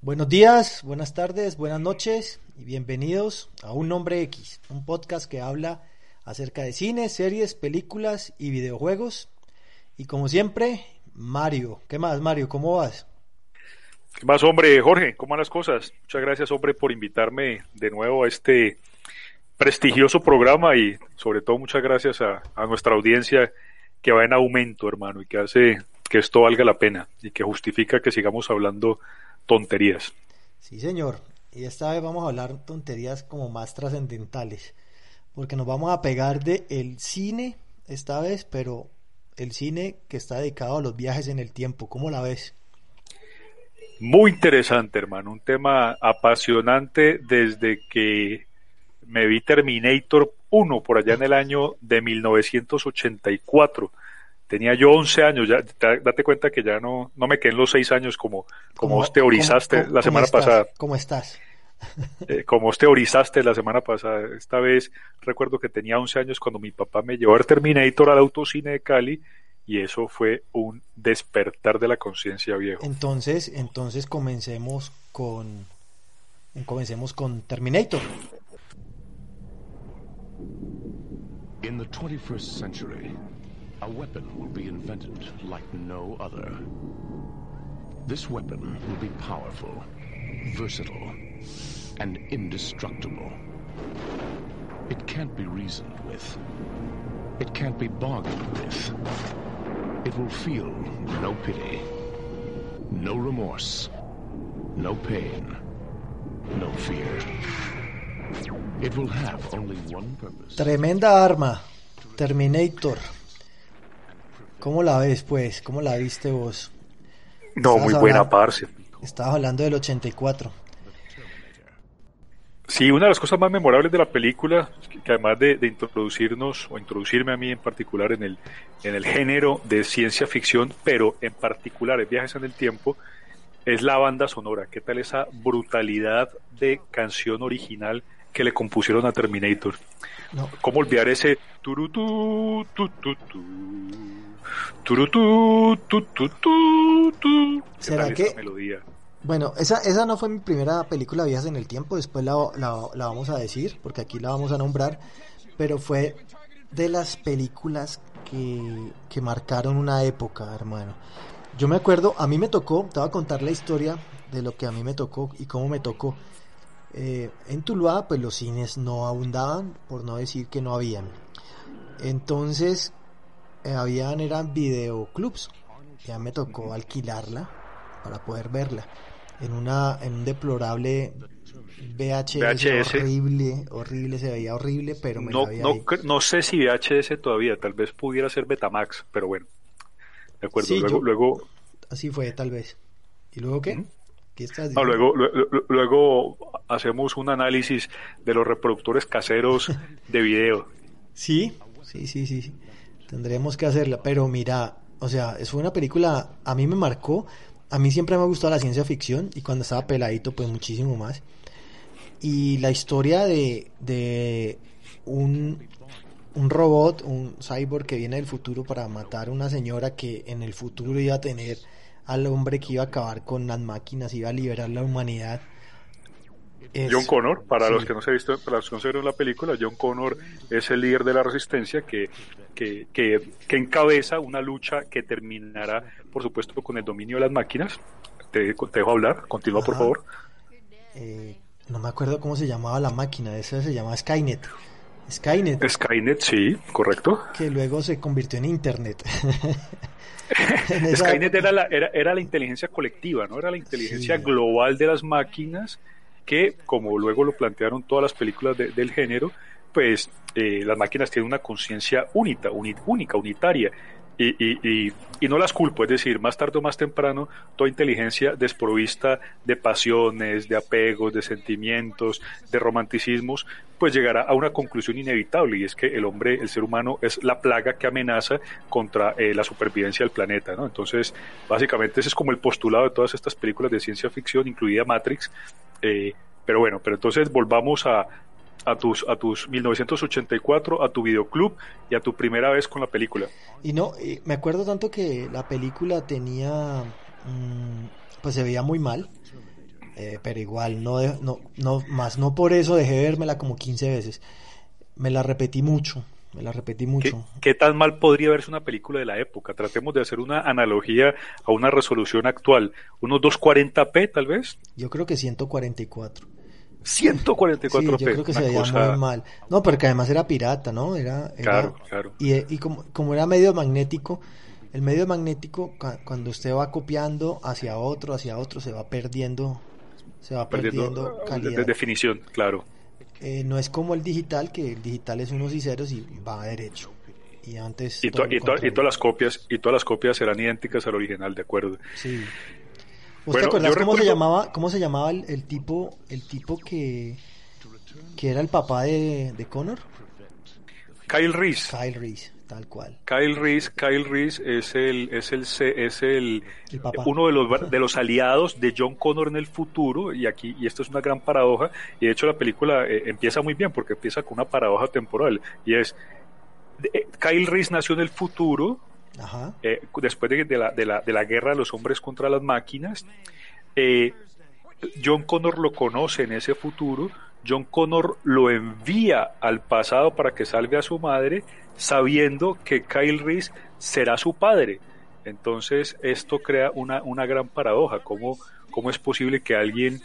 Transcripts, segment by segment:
Buenos días, buenas tardes, buenas noches y bienvenidos a Un Nombre X, un podcast que habla acerca de cine, series, películas y videojuegos. Y como siempre, Mario. ¿Qué más, Mario? ¿Cómo vas? ¿Qué más, hombre? Jorge, ¿cómo van las cosas? Muchas gracias, hombre, por invitarme de nuevo a este prestigioso programa y sobre todo muchas gracias a, a nuestra audiencia que va en aumento, hermano, y que hace que esto valga la pena y que justifica que sigamos hablando tonterías. Sí, señor. Y esta vez vamos a hablar tonterías como más trascendentales, porque nos vamos a pegar de el cine esta vez, pero el cine que está dedicado a los viajes en el tiempo. ¿Cómo la ves? Muy interesante, hermano. Un tema apasionante desde que me vi Terminator 1 por allá en el año de 1984 tenía yo 11 años, ya date cuenta que ya no, no me quedé en los 6 años como, como vos teorizaste la semana pasada. ¿Cómo estás? Eh, como vos teorizaste la semana pasada. Esta vez recuerdo que tenía 11 años cuando mi papá me llevó a Terminator al autocine de Cali y eso fue un despertar de la conciencia viejo. Entonces, entonces comencemos con comencemos con Terminator. In the 21st century, a weapon will be invented like no other. This weapon will be powerful, versatile, and indestructible. It can't be reasoned with. It can't be bargained with. It will feel no pity, no remorse, no pain, no fear. It will have only one purpose. Tremenda arma, Terminator. ¿Cómo la ves, pues? ¿Cómo la viste vos? No, muy buena, parce. Estabas hablando del 84. Sí, una de las cosas más memorables de la película, que además de, de, introducirnos o introducirme a mí en particular en el, en el género de ciencia ficción, pero en particular en viajes en el tiempo, es la banda sonora. ¿Qué tal esa brutalidad de canción original que le compusieron a Terminator? No. ¿Cómo olvidar ese turutú, tu, tu, tu, turutú, tu, tu, tu? ¿Será que melodía? Bueno, esa, esa no fue mi primera película viajes en el tiempo, después la, la, la, vamos a decir, porque aquí la vamos a nombrar, pero fue de las películas que, que marcaron una época, hermano. Yo me acuerdo, a mí me tocó, te voy a contar la historia de lo que a mí me tocó y cómo me tocó. Eh, en Tuluá, pues los cines no abundaban, por no decir que no habían. Entonces, habían, eran videoclubs. Ya me tocó alquilarla para poder verla en una en un deplorable VHS, VHS. horrible, horrible, se veía horrible, pero me no, la no, ahí. no, sé si VHS todavía, tal vez pudiera ser Betamax, pero bueno. De acuerdo, Sí, luego, yo- luego, Así fue, tal vez. ¿Y luego qué? ¿Qué estás no, diciendo? luego, luego, luego hacemos un análisis de los reproductores caseros de video. Sí, sí, sí, sí, sí. Tendremos que hacerla, pero mira, o sea, es una película, a mí me marcó, a mí siempre me ha gustado la ciencia ficción y cuando estaba peladito pues muchísimo más. Y la historia de, de un, un robot, un cyborg que viene del futuro para matar a una señora que en el futuro iba a tener al hombre que iba a acabar con las máquinas, iba a liberar la humanidad. Es- John Connor, para sí. los que no se han visto, para los que no se vieron la película, John Connor es el líder de la resistencia que, que, que, que encabeza una lucha que terminará, por supuesto, con el dominio de las máquinas. Te, te dejo hablar, continúa por favor. eh, no me acuerdo cómo se llamaba la máquina, esa se llamaba Skynet. Skynet, Skynet, sí, correcto. que luego se convirtió en Internet. En esa Skynet era la, era, era la inteligencia colectiva, ¿no? Era la inteligencia Sí. global de las máquinas que, como luego lo plantearon todas las películas de- del género, pues eh, las máquinas tienen una conciencia única, única, unitaria. Y, y, y, y no las culpo, es decir, más tarde o más temprano, toda inteligencia desprovista de pasiones, de apegos, de sentimientos, de romanticismos, pues llegará a una conclusión inevitable y es que el hombre, el ser humano, es la plaga que amenaza contra eh, la supervivencia del planeta, ¿no? Entonces, básicamente ese es como el postulado de todas estas películas de ciencia ficción, incluida Matrix. eh, pero bueno, pero entonces volvamos a, a tus a tus 1984, a tu videoclub y a tu primera vez con la película. Y no, eh, me acuerdo tanto que la película tenía, mm, pues se veía muy mal. eh, pero igual, no, no, no, más no por eso dejé de vérmela como 15 veces. Me la repetí mucho, me la repetí mucho. ¿Qué, tan mal podría verse una película de la época? Tratemos de hacer una analogía a una resolución actual. ¿Unos 240p tal vez? Yo creo que 144. 144p. Sí, yo creo que se veía muy mal. No, porque además era pirata, ¿no? Era, claro, claro. Y, y como, como, era medio magnético, el medio magnético, cuando usted va copiando hacia otro, hacia otro, se va perdiendo, se va perdiendo, calidad. De definición, claro. Eh, no es como el digital, que el digital es unos y ceros y va derecho. Y antes. Y, todas las copias y todas las copias serán idénticas al original, de acuerdo. Sí. ¿Usted acuerdas cómo se llamaba, cómo se llamaba el, tipo, el tipo que, que era el papá de, de Connor? Kyle Reese. Kyle Reese tal cual. Kyle Reese, Kyle Reese es el es el es el, uno de los de los aliados de John Connor en el futuro y aquí y esto es una gran paradoja y de hecho la película eh, empieza muy bien porque empieza con una paradoja temporal y es eh, Kyle Reese nació en el futuro eh, después de, la, de, la, de la guerra de los hombres contra las máquinas John Connor lo conoce en ese futuro John Connor lo envía al pasado para que salve a su madre sabiendo que Kyle Reese será su padre. Entonces esto crea una, una gran paradoja. ¿Cómo, ¿Cómo es posible que alguien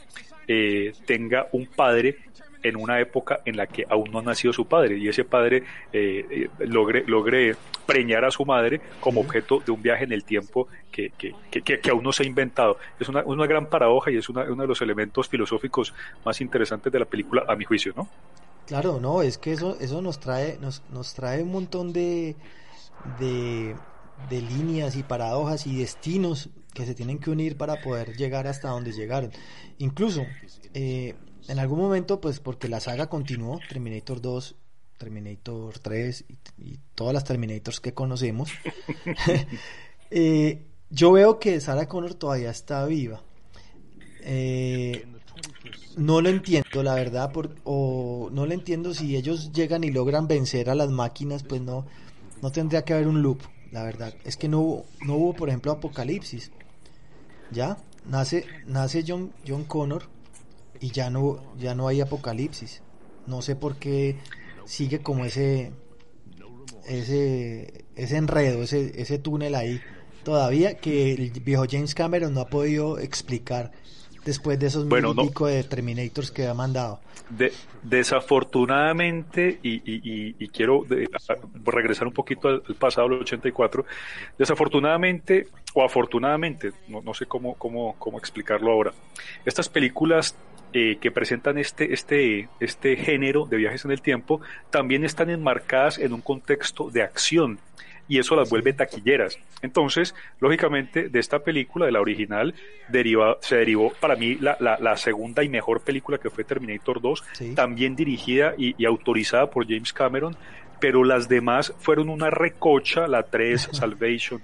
eh, tenga un padre en una época en la que aún no ha nacido su padre y ese padre eh, eh, logre, logre preñar a su madre como objeto de un viaje en el tiempo que, que, que, aún no se ha inventado. Es una, una gran paradoja y es uno de los elementos filosóficos más interesantes de la película, a mi juicio, ¿no? Claro, no, es que eso, eso nos trae, nos, nos trae un montón de, de, líneas y paradojas y destinos que se tienen que unir para poder llegar hasta donde llegaron. Incluso, eh, en algún momento, pues porque la saga continuó, Terminator 2, Terminator 3 y, todas las Terminators que conocemos, eh, yo veo que Sarah Connor todavía está viva. Eh, no lo entiendo, la verdad, por, o no lo entiendo si ellos llegan y logran vencer a las máquinas, pues no, no tendría que haber un loop, la verdad. Es que no hubo, no hubo por ejemplo, apocalipsis. ¿Ya? Nace, nace John, John Connor y ya no, ya no hay apocalipsis. No sé por qué sigue como ese, ese, ese enredo, ese, ese túnel ahí todavía que el viejo James Cameron no ha podido explicar después de esos bueno, mil pico de Terminators que ha mandado. desafortunadamente, y, quiero regresar un poquito al, pasado, el 84, desafortunadamente o afortunadamente, no, sé cómo, cómo, cómo explicarlo ahora, estas películas eh, que presentan este, este, este género de viajes en el tiempo también están enmarcadas en un contexto de acción y eso las vuelve taquilleras. Entonces, lógicamente, de esta película, de la original, deriva, se derivó para mí la, la, segunda y mejor película que fue Terminator 2, también dirigida y, autorizada por James Cameron, pero las demás fueron una recocha, la 3, Salvation,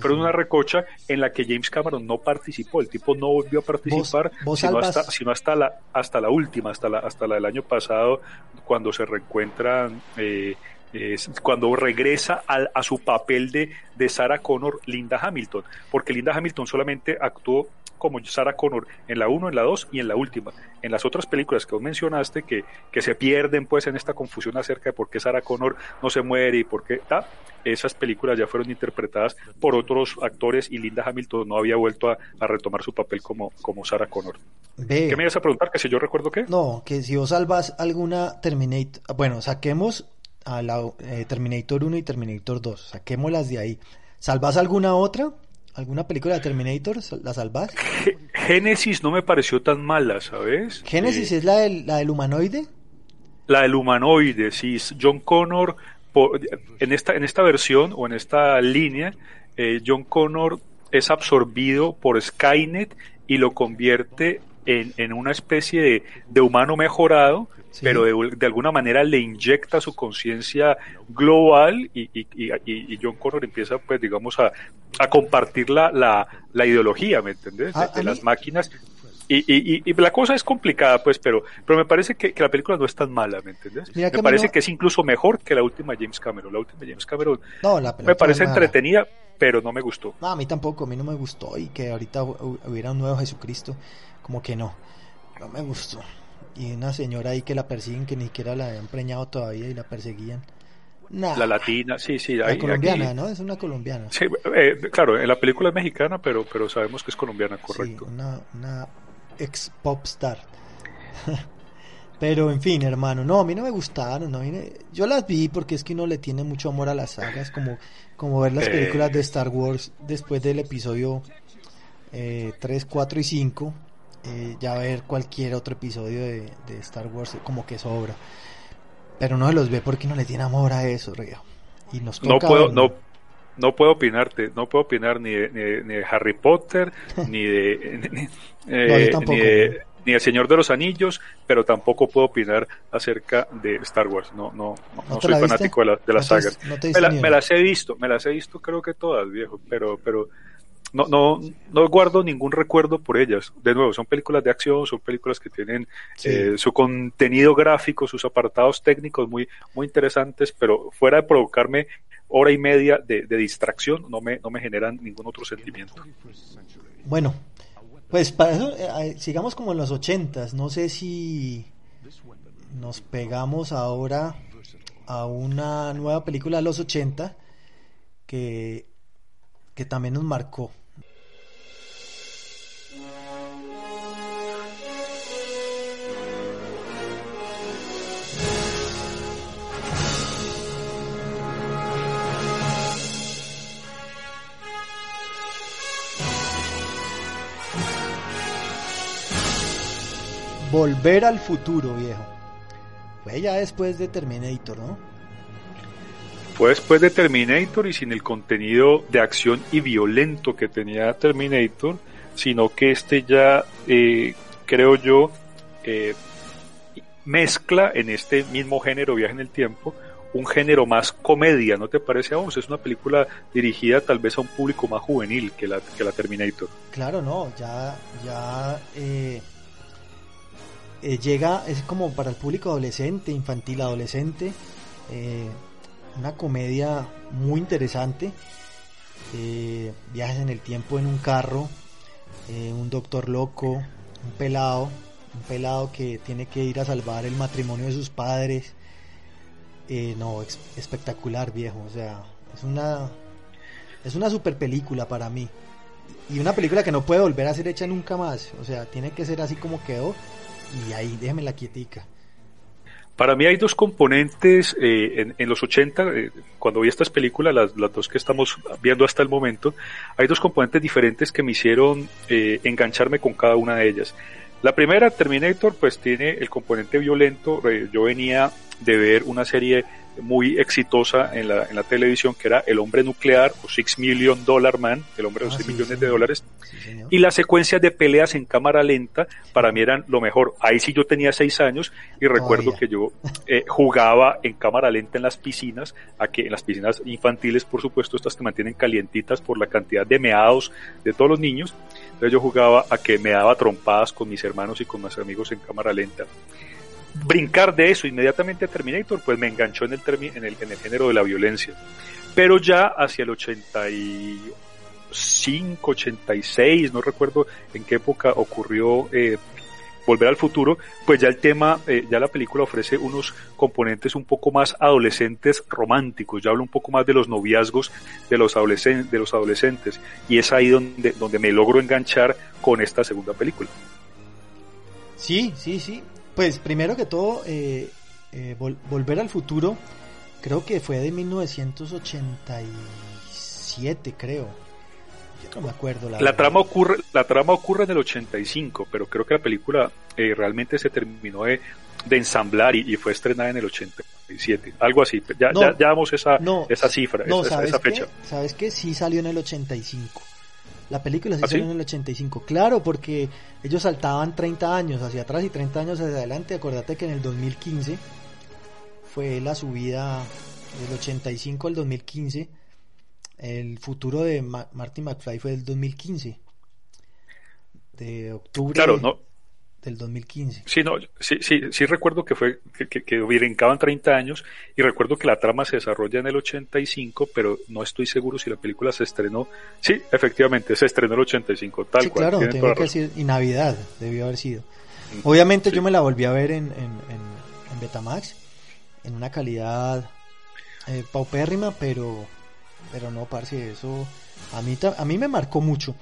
fueron una recocha en la que James Cameron no participó, el tipo no volvió a participar, sino, hasta, sino hasta, la, hasta la última, hasta la, hasta la del año pasado, cuando se reencuentran... Eh, cuando regresa a, su papel de, de Sarah Connor, Linda Hamilton, porque Linda Hamilton solamente actuó como Sarah Connor en la 1, en la 2 y en la última. En las otras películas que vos mencionaste, que, que se pierden pues en esta confusión acerca de por qué Sarah Connor no se muere y por qué está, esas películas ya fueron interpretadas por otros actores y Linda Hamilton no había vuelto a, retomar su papel como, como Sarah Connor. ¿Qué me ibas a preguntar? ¿Que si yo recuerdo qué? No, que si vos salvas alguna Terminator... Bueno, saquemos a la eh, Terminator 1 y Terminator 2. Saquémoslas de ahí. ¿Salvas alguna otra? ¿Alguna película de Terminator? ¿La salvas? Génesis no me pareció tan mala, ¿sabes? ¿Génesis eh, es la del, la del humanoide? La del humanoide, sí. John Connor, en, esta, en esta versión o en esta línea, eh, John Connor es absorbido por Skynet y lo convierte en, en una especie de, de humano mejorado pero de, alguna manera le inyecta su conciencia global y, y, y, John Connor empieza, pues, digamos, a, a compartir la, la, ideología, ¿me entendés? De, las máquinas. Y, la cosa es complicada, pues, pero, pero me parece que, la película no es tan mala, ¿me entendés? me parece que es incluso mejor que la última James Cameron. La última James Cameron me parece entretenida, pero no me gustó. No, a mí tampoco, a mí no me gustó y que ahorita hubiera un nuevo Jesucristo. como que no, no me gustó. Y una señora ahí que la persiguen, que ni siquiera la habían preñado todavía y la perseguían. La latina, sí, sí. La colombiana, ¿no? Es una colombiana. Sí, eh, claro, en la película es mexicana, pero, pero sabemos que es colombiana, correcto. Sí, una, una ex pop star. pero en fin, hermano, no, a mí no me gustaron. No, yo las vi porque es que uno le tiene mucho amor a las sagas, como, como ver las películas de Star Wars después del episodio eh, 3, 4 y 5. Eh, ya ver cualquier otro episodio de, de Star Wars como que sobra. Pero no se los ve porque no le tiene amor a eso, Río. Y nos no puedo, no, no puedo opinarte, no puedo opinar ni de, ni Harry Potter, ni de, ni, eh, ni, El Señor de los Anillos, pero tampoco puedo opinar acerca de Star Wars. No, no, no, soy fanático de, de las sagas. me, me, las he visto, me las he visto, creo que todas, viejo, pero, pero no, no, no guardo ningún recuerdo por ellas. De nuevo, son películas de acción, son películas que tienen eh, su contenido gráfico, sus apartados técnicos muy, muy interesantes, pero fuera de provocarme hora y media de, distracción, no me, no me generan ningún otro sentimiento. Bueno, pues para eso, eh, sigamos como en los ochentas. No sé si nos pegamos ahora a una nueva película de los ochenta que, que también nos marcó. Volver al futuro, viejo. Fue ya después de Terminator, ¿no? Fue después de Terminator y sin el contenido de acción y violento que tenía Terminator, sino que este ya, eh, creo yo, eh, mezcla en este mismo género viaje en el tiempo un género más comedia, ¿no te parece a vos? Es una película dirigida tal vez a un público más juvenil que la, que la Terminator. Claro, no, ya, ya eh, eh, llega, es como para el público adolescente, infantil adolescente, eh, una comedia muy interesante, eh, viajes en el tiempo en un carro, un doctor loco, un pelado, un pelado que tiene que ir a salvar el matrimonio de sus padres, no, espectacular viejo, o sea, es una, es una super película para mí. Y una película que no puede volver a ser hecha nunca más. O sea, tiene que ser así como quedó y ahí déjame la quietica. Para mí hay dos componentes eh, en, los 80, eh, cuando vi estas películas, las, dos que estamos viendo hasta el momento, hay dos componentes diferentes que me hicieron eh, engancharme con cada una de ellas. La primera, Terminator, pues tiene el componente violento. yo venía de ver una serie muy exitosa en la, en la televisión, que era El Hombre Nuclear o Six Million Dollar Man, el hombre de los ah, millones de dólares, y las secuencias de peleas en cámara lenta para mí eran lo mejor. Ahí sí yo tenía seis años y recuerdo que yo eh, jugaba en cámara lenta en las piscinas, a que en las piscinas infantiles, por supuesto, estas te mantienen calientitas por la cantidad de meados de todos los niños. Entonces yo jugaba a que me daba trompadas con mis hermanos y con mis amigos en cámara lenta brincar de eso inmediatamente a Terminator, pues me enganchó en el, en el, en el género de la violencia. Pero ya hacia el 85, 86, no recuerdo en qué época ocurrió eh, Volver al Futuro, pues ya el tema, eh, ya la película ofrece unos componentes un poco más adolescentes románticos, ya habla un poco más de los noviazgos de los, adolescentes, de los adolescentes, y es ahí donde, donde me logro enganchar con esta segunda película. Sí, sí, sí, pues primero que todo, eh, eh, Volver al Futuro, creo que fue de 1987, creo. Yo no me acuerdo. La, trama ocurre, la trama ocurre en el 85, pero creo que la película eh, realmente se terminó de, ensamblar y, fue estrenada en el 87, algo así. Ya, ya, damos esa, esa cifra, esa, fecha. ¿Sabes qué? Sí salió en el 85. La película se ¿Ah, hizo en el 85, claro, porque ellos saltaban 30 años hacia atrás y 30 años hacia adelante. Acuérdate que en el 2015 fue la subida del 85 al 2015. El futuro de Marty McFly fue del 2015. De octubre. Claro, no. Del 2015. Sí, no, sí, sí, sí recuerdo que fue que, que, que brincaban 30 años y recuerdo que la trama se desarrolla en el 85, pero no estoy seguro si la película se estrenó. Sí, efectivamente, se estrenó en el 85, tal sí, cual. Claro, tengo que decir, y Navidad debió haber sido. Obviamente sí. yo me la volví a ver en, en, en, en Betamax, en una calidad eh, paupérrima, pero, pero no, parce, eso a mí, a mí me marcó mucho.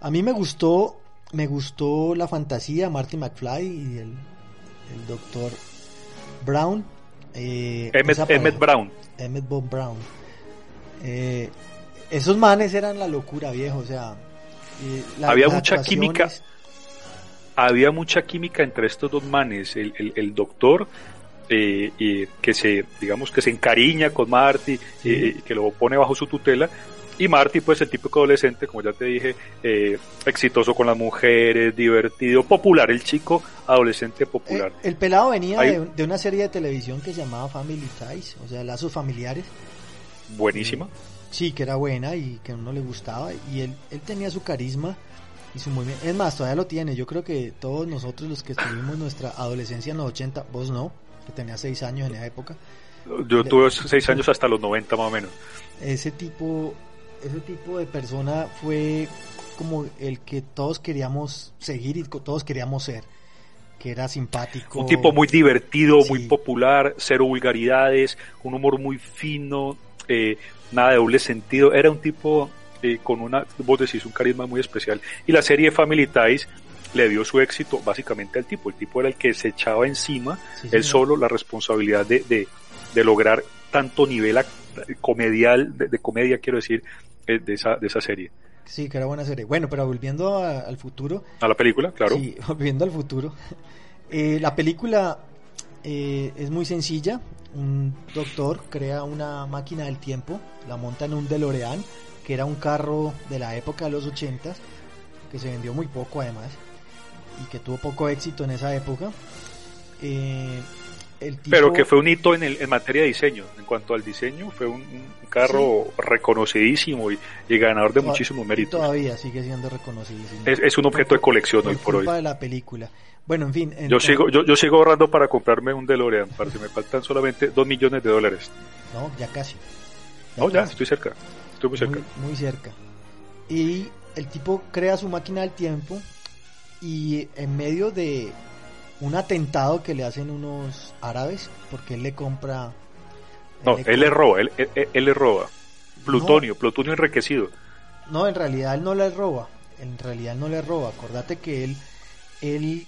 A mí me gustó, me gustó la fantasía, Marty McFly y el, el doctor Brown. Eh, Emmett, Emmett, Brown. Emmett Bob Brown. Eh, esos manes eran la locura, viejo, o sea... La, había mucha química. Había mucha química entre estos dos manes, el, el, el doctor eh, eh, que se, digamos, que se encariña con Marty, sí. eh, que lo pone bajo su tutela, y Marty, pues el típico adolescente, como ya te dije, eh, exitoso con las mujeres, divertido, popular, el chico adolescente popular. El, el pelado venía de, de, una serie de televisión que se llamaba Family Ties, o sea, lazos familiares. Buenísima. sí, que era buena y que a uno le gustaba, y él, él tenía su carisma y su movimiento. Es más, todavía lo tiene. Yo creo que todos nosotros los que estuvimos nuestra adolescencia en los 80, vos no, que tenía 6 años en esa época. Yo tuve 6 años hasta los 90 más o menos. Ese tipo ese tipo de persona fue como el que todos queríamos seguir y todos queríamos ser que era simpático. Un tipo muy divertido, sí. muy popular, cero vulgaridades, un humor muy fino, eh, nada de doble sentido. Era un tipo eh, con una, vos decís, un carisma muy especial. Y la serie Family Ties le dio su éxito básicamente al tipo. El tipo era el que se echaba encima, sí, él solo, la responsabilidad de, de, de lograr tanto nivel comedial, de, de comedia quiero decir, de esa, de esa serie. Sí, que era buena serie. Bueno, pero volviendo a, al futuro. A la película, claro. Sí, volviendo al futuro. Eh, la película eh, es muy sencilla. Un doctor crea una máquina del tiempo, la monta en un DeLorean, que era un carro de la época de los 80, que se vendió muy poco además, y que tuvo poco éxito en esa época. Eh, el tipo... Pero que fue un hito en, el, en materia de diseño. En cuanto al diseño, fue un, un carro sí. reconocidísimo y, y, ganador de muchísimo mérito. Todavía sigue siendo reconocidísimo. Es, es un objeto de colección hoy por hoy. de la película. Bueno, en fin. En, yo, sigo, yo, yo, sigo ahorrando para comprarme un DeLorean, para que me faltan solamente 2 millones de dólares. No, ya casi. Ya no, casi. ya, estoy cerca. Estoy muy cerca. Muy, muy cerca. Y el tipo crea su máquina del tiempo y en medio de un atentado que le hacen unos árabes porque él le compra. No, él, él le roba, él, él, él, le roba. Plutonio, no, plutonio enriquecido. No, en realidad él no le roba. En realidad no le roba. Acordate que él, él,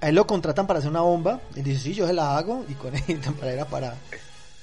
a él lo contratan para hacer una bomba. Él dice, sí, yo se la hago. Y con él era para,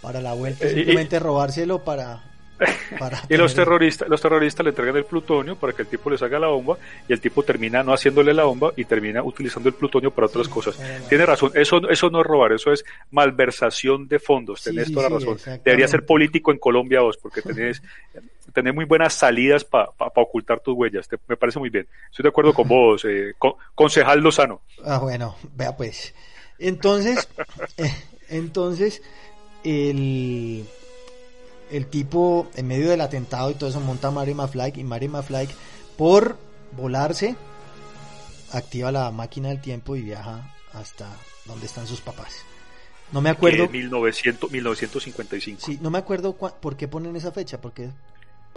para la vuelta, simplemente y, robárselo para, y los terroristas, los terroristas le entregan el plutonio para que el tipo les haga la bomba y el tipo termina no haciéndole la bomba y termina utilizando el plutonio para otras sí, cosas. Tiene razón, eso, eso no es robar, eso es malversación de fondos, tenés sí, toda la razón. Debería ser político en Colombia vos, porque tenés, tenés muy buenas salidas para pa, pa ocultar tus huellas, Te, me parece muy bien. Estoy de acuerdo con vos, eh, con, concejal Lozano. Ah, bueno, vea pues. Entonces, eh, entonces, el el tipo en medio del atentado y todo eso monta a Mary McFly y Mary McFly por volarse activa la máquina del tiempo y viaja hasta donde están sus papás. No me acuerdo. 1900, 1955. Sí, no me acuerdo por qué ponen esa fecha. Porque,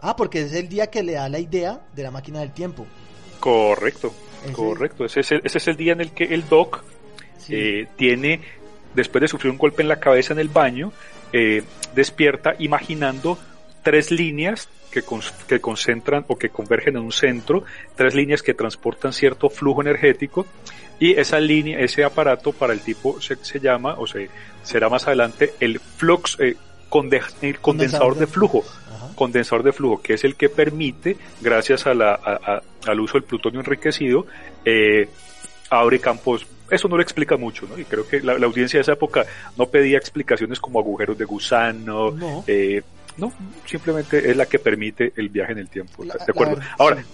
ah, porque es el día que le da la idea de la máquina del tiempo. Correcto, ¿Ese? correcto. Ese es, el, ese es el día en el que el Doc sí. eh, tiene, después de sufrir un golpe en la cabeza en el baño, eh, despierta imaginando tres líneas que, con, que, concentran o que convergen en un centro, tres líneas que transportan cierto flujo energético y esa línea, ese aparato para el tipo se, se llama o se será más adelante el flux, eh, conde, el condensador de flujo, Ajá. condensador de flujo, que es el que permite, gracias a la, a, a, al uso del plutonio enriquecido, eh, abre campos eso no lo explica mucho, ¿no? Y creo que la, la, audiencia de esa época no pedía explicaciones como agujeros de gusano, no, eh, no simplemente es la que permite el viaje en el tiempo, la, ¿de acuerdo? La, Ahora,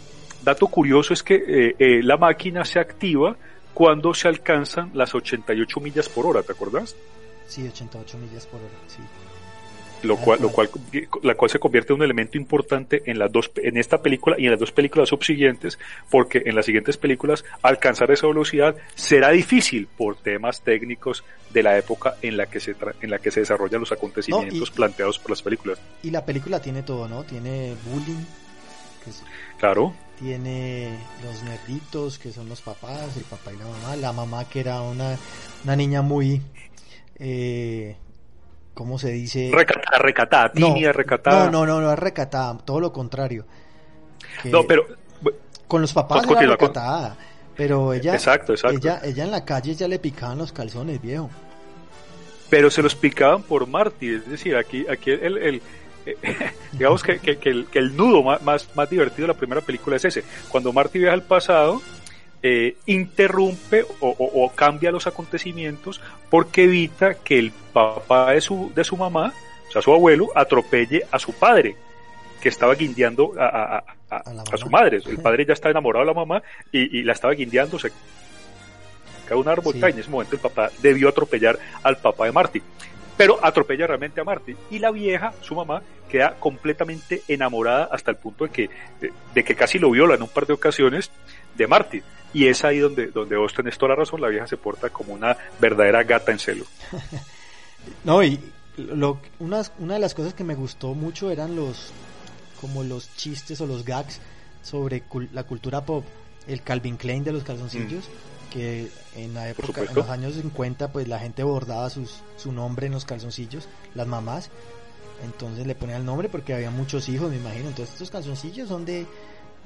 dato curioso es que eh, eh, la máquina se activa cuando se alcanzan las 88 millas por hora, ¿te acuerdas? Sí, 88 millas por hora, sí. Lo cual, lo cual, la cual se convierte en un elemento importante en las dos, en esta película y en las dos películas subsiguientes, porque en las siguientes películas alcanzar esa velocidad será difícil por temas técnicos de la época en la que se en la que se desarrollan los acontecimientos planteados por las películas. Y la película tiene todo, ¿no? Tiene bullying, claro. Tiene los nerditos que son los papás, el papá y la mamá, la mamá que era una, una niña muy eh, ¿cómo se dice? Recatada, recatada, tímida, recatada. No, no, no, no recatada, todo lo contrario. no, pero... Con los papás era recatada, pero ella, exacto, exacto. ella, ella en la calle ya le picaban los calzones, viejo. Pero se los picaban por Marty, es decir, aquí, aquí el, el digamos que, que, el, que, el, nudo más, más, más divertido de la primera película es ese. Cuando Marty viaja al pasado, eh, interrumpe o, cambia los acontecimientos porque evita que el papá de su, de su mamá, o sea, su abuelo, atropelle a su padre, que estaba guindeando a, a, su madre. El padre ya está enamorado de la mamá y, la estaba guindeando, se cae un árbol, y en ese momento el papá debió atropellar al papá de Marty. Pero atropella realmente a Marty. Y la vieja, su mamá, queda completamente enamorada hasta el punto de que, de, que casi lo viola en un par de ocasiones de Marty. Y es ahí donde, donde vos tenés toda la razón, la vieja se porta como una verdadera gata en celo. no, y lo, una, una de las cosas que me gustó mucho eran los, como los chistes o los gags sobre la cultura pop. El Calvin Klein de los calzoncillos, mm. que en la época, en los años 50, pues la gente bordaba sus, su nombre en los calzoncillos, las mamás. Entonces le ponían el nombre porque había muchos hijos, me imagino. Entonces estos calzoncillos son de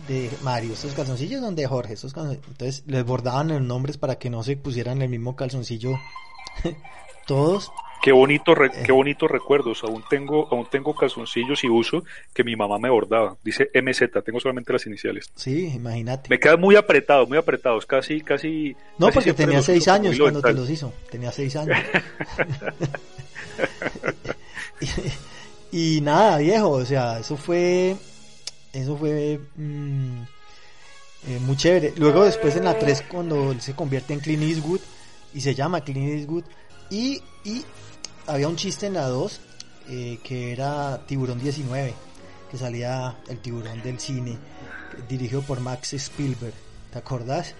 de Mario, estos calzoncillos son de Jorge, estos entonces les bordaban los nombres para que no se pusieran el mismo calzoncillo todos. Qué bonito, qué eh. bonito recuerdos. Aún tengo, aún tengo calzoncillos y uso que mi mamá me bordaba. Dice MZ, tengo solamente las iniciales. Sí, imagínate. Me quedan muy apretados, muy apretados, casi, casi. No, porque tenía seis años cuando te los hizo. Tenía seis años. y, nada, viejo, o sea, eso fue eso fue mm, eh, muy chévere. Luego después en la 3 cuando se convierte en Clint Eastwood y se llama Clint Eastwood y, y había un chiste en la 2 eh, que era Tiburón 19, que salía el tiburón del cine, dirigido por Max Spielberg. ¿Te acordás?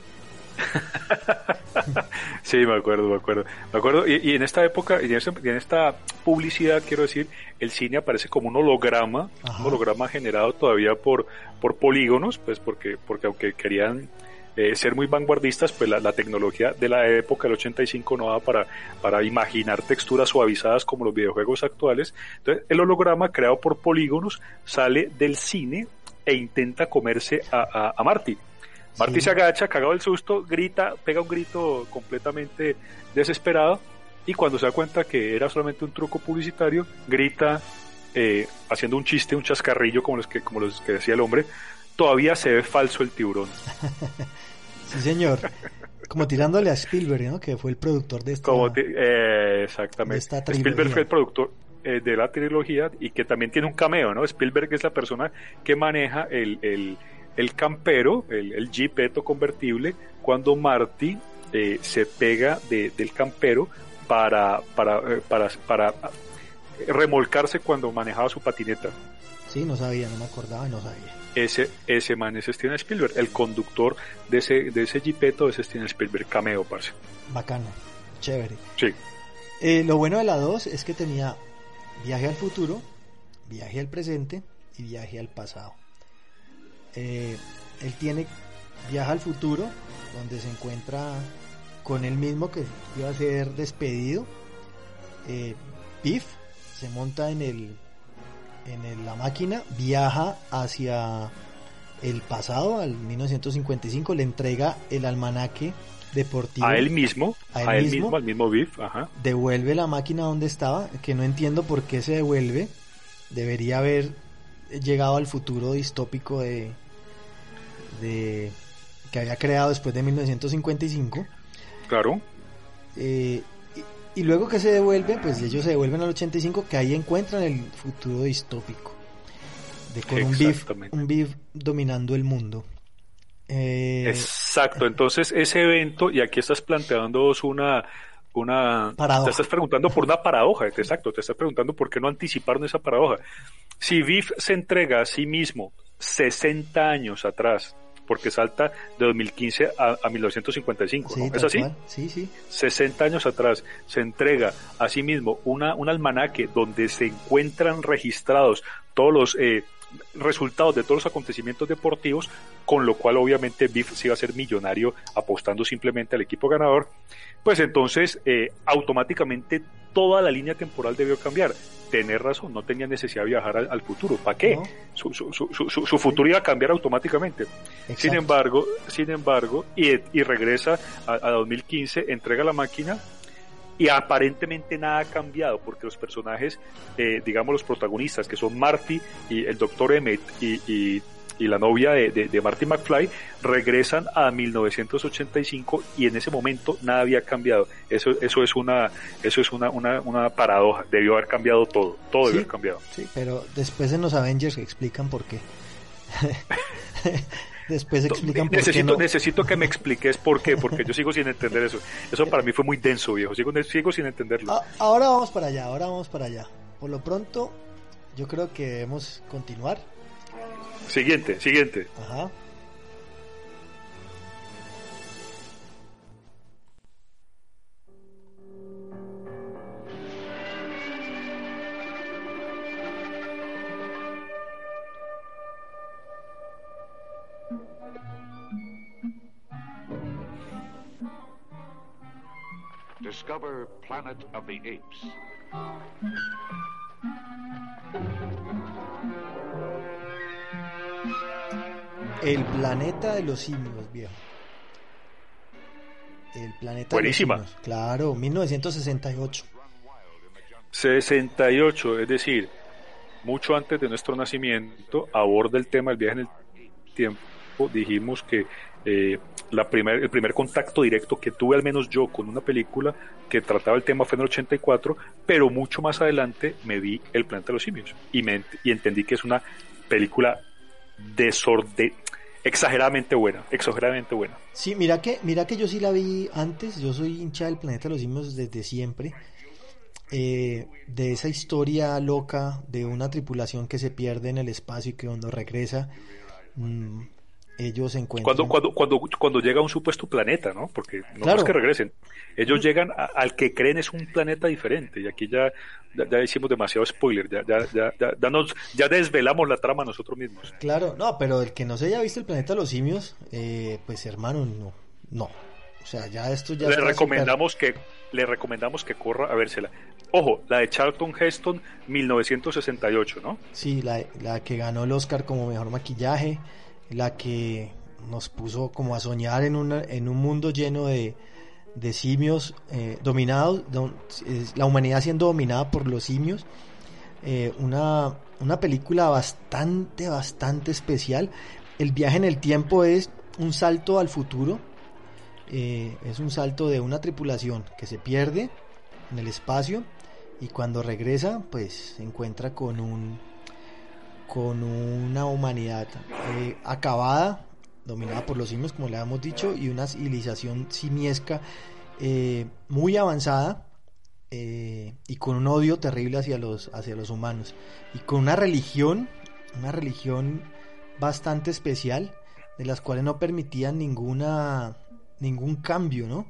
sí, me acuerdo, me acuerdo. Me acuerdo, y, en esta época, y en, esta publicidad, quiero decir, el cine aparece como un holograma, un holograma generado todavía por, por polígonos, pues porque, porque aunque querían eh, ser muy vanguardistas, pues la, tecnología de la época del 85 no daba para, para imaginar texturas suavizadas como los videojuegos actuales. Entonces, el holograma creado por polígonos sale del cine e intenta comerse a, a Marty. Marty se agacha, cagado el susto, grita, pega un grito completamente desesperado y cuando se da cuenta que era solamente un truco publicitario, grita eh, haciendo un chiste, un chascarrillo como los que como los que decía el hombre, todavía se ve falso el tiburón. sí, señor. Como tirándole a Spielberg, ¿no? Que fue el productor de esta. Eh, exactamente. Spielberg fue el productor eh, de la trilogía y que también tiene un cameo, ¿no? Spielberg es la persona que maneja el, el el campero, el, el jeepeto convertible, cuando Marty eh, se pega del campero para, para, eh, para, para remolcarse cuando manejaba su patineta. Sí, no sabía, no me acordaba, no sabía. Ese, ese man es Steven Spielberg, el conductor de ese, de ese jeepeto es Steven Spielberg, cameo, parce. Bacano, chévere. Sí. Eh, lo bueno de la 2 es que tenía viaje al futuro, viaje al presente y viaje al pasado. Eh, él tiene viaja al futuro, donde se encuentra con él mismo que iba a ser despedido. Eh, Piff se monta en el en la máquina, viaja hacia el pasado, al 1955, le entrega el almanaque deportivo. A él mismo, a él, mismo, al mismo Biff, Devuelve la máquina donde estaba, que no entiendo por qué se devuelve. Debería haber llegado al futuro distópico de, de que había creado después de 1955. Claro. Eh, y, luego que se devuelve, pues ellos se devuelven al 85, que ahí encuentran el futuro distópico. De con un beef, un beef dominando el mundo. Eh, Exacto, entonces ese evento, y aquí estás planteando una, una paradoja. te estás preguntando por una paradoja, exacto, te estás preguntando por qué no anticiparon esa paradoja. Si VIF se entrega a sí mismo 60 años atrás, porque salta de 2015 a, a 1955, Sí, ¿no? ¿Es así? Sí, sí. 60 años atrás se entrega a sí mismo una, un almanaque donde se encuentran registrados todos los eh, resultados de todos los acontecimientos deportivos, con lo cual obviamente Biff se iba a ser millonario apostando simplemente al equipo ganador, pues entonces eh, automáticamente toda la línea temporal debió cambiar. Tener razón, no tenía necesidad de viajar al, al futuro. ¿Para qué? No. Su, su, su, su, su futuro iba a cambiar automáticamente. Sin embargo, sin embargo, y, y regresa a, a 2015, entrega la máquina y aparentemente nada ha cambiado porque los personajes, eh, digamos los protagonistas, que son Marty y el Dr. Emmett y, y, y la novia de, de, de, Marty McFly, regresan a 1985 y en ese momento nada había cambiado. Eso, eso es una, eso es una, una, una paradoja. Debió haber cambiado todo, todo Sí. debió haber cambiado. Sí, pero después en los Avengers explican por qué. después explican por qué necesito, no. necesito que me expliques por qué, porque yo sigo sin entender eso. Eso para mí fue muy denso, viejo. Sigo, sigo sin entenderlo. Ah, ahora vamos para allá, ahora vamos para allá. Por lo pronto, yo creo que debemos continuar. Siguiente, siguiente. Ajá. Discover Planet of the Apes. El planeta de los simios, viejo. El planeta Buenísima. de los simios. Claro, 1968. 68, es decir, mucho antes de nuestro nacimiento, aborda el tema del viaje en el tiempo. Dijimos que eh, la primer, el primer contacto directo que tuve, al menos yo, con una película que trataba el tema fue en el 84, pero mucho más adelante me vi El planeta de los simios y, me, y entendí que es una película exageradamente buena, exageradamente buena. Sí, mira que, mira que yo sí la vi antes, yo soy hincha del planeta de los simios desde siempre. Eh, de esa historia loca de una tripulación que se pierde en el espacio y que cuando regresa mm, ellos encuentran. Cuando, cuando, cuando, cuando llega a un supuesto planeta, ¿no? Porque no Claro. es que regresen. Ellos llegan a- al que creen es un planeta diferente. Y aquí ya, ya, ya hicimos demasiado spoiler. Ya, ya, ya, ya, ya nos, ya desvelamos la trama nosotros mismos. Claro, no, pero el que no se haya visto el planeta de los simios, eh, pues hermano, no, no. O sea, ya esto ya Le recomendamos que, le recomendamos que corra a vérsela. Ojo, la de Charlton Heston, 1968, ¿no? Sí, la, la que ganó el Oscar como mejor maquillaje, la que nos puso como a soñar en, una, en un mundo lleno de, de simios eh, dominados, la humanidad siendo dominada por los simios. Eh, una, una película bastante, bastante especial. El viaje en el tiempo es un salto al futuro. Eh, es un salto de una tripulación que se pierde en el espacio y cuando regresa pues se encuentra con un con una humanidad eh, acabada dominada por los simios como le habíamos dicho y una civilización simiesca eh, muy avanzada eh, y con un odio terrible hacia los hacia los humanos y con una religión una religión bastante especial de las cuales no permitían ninguna ningún cambio no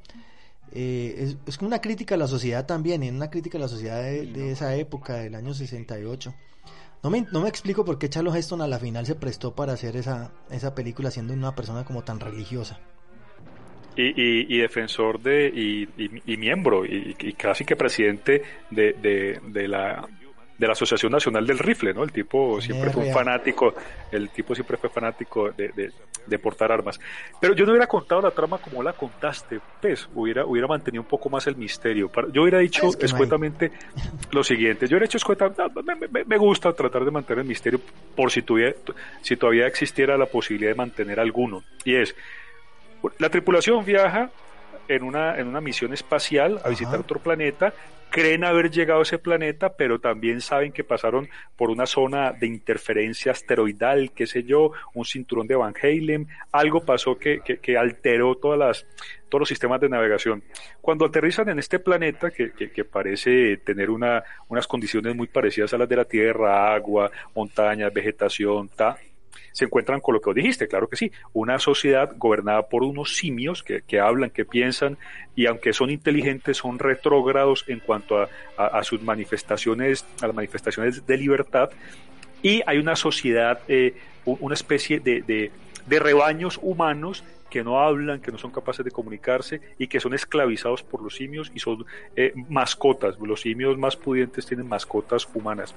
eh, es, como una crítica a la sociedad también, es una crítica a la sociedad de, de esa época, del año 68. No me, no me explico por qué Charles Heston a la final se prestó para hacer esa, esa película siendo una persona como tan religiosa. Y, y, y defensor de, y, y, miembro, y casi que presidente de, de, de la de la Asociación Nacional del Rifle, ¿no? El tipo siempre fue un fanático, el tipo siempre fue fanático de, de, de portar armas. Pero yo no hubiera contado la trama como la contaste, pues, hubiera, hubiera mantenido un poco más el misterio. Yo hubiera dicho Es que escuetamente lo siguiente, yo hubiera dicho escuetamente, me, me- me gusta tratar de mantener el misterio por si, tuviera, si todavía existiera la posibilidad de mantener alguno. Y es, la tripulación viaja en una, en una misión espacial a visitar otro planeta, creen haber llegado a ese planeta, pero también saben que pasaron por una zona de interferencia asteroidal, qué sé yo, un cinturón de Van Halen, algo pasó que, que, alteró todas las, todos los sistemas de navegación. Cuando aterrizan en este planeta, que, que parece tener una, unas condiciones muy parecidas a las de la Tierra, agua, montañas, vegetación, ta, se encuentran con lo que os dijiste, claro que sí, una sociedad gobernada por unos simios que, que hablan, que piensan y aunque son inteligentes son retrógrados en cuanto a, a, sus manifestaciones, a las manifestaciones de libertad y hay una sociedad, eh, una especie de, de, de rebaños humanos que no hablan, que no son capaces de comunicarse y que son esclavizados por los simios y son eh, mascotas. Los simios más pudientes tienen mascotas humanas.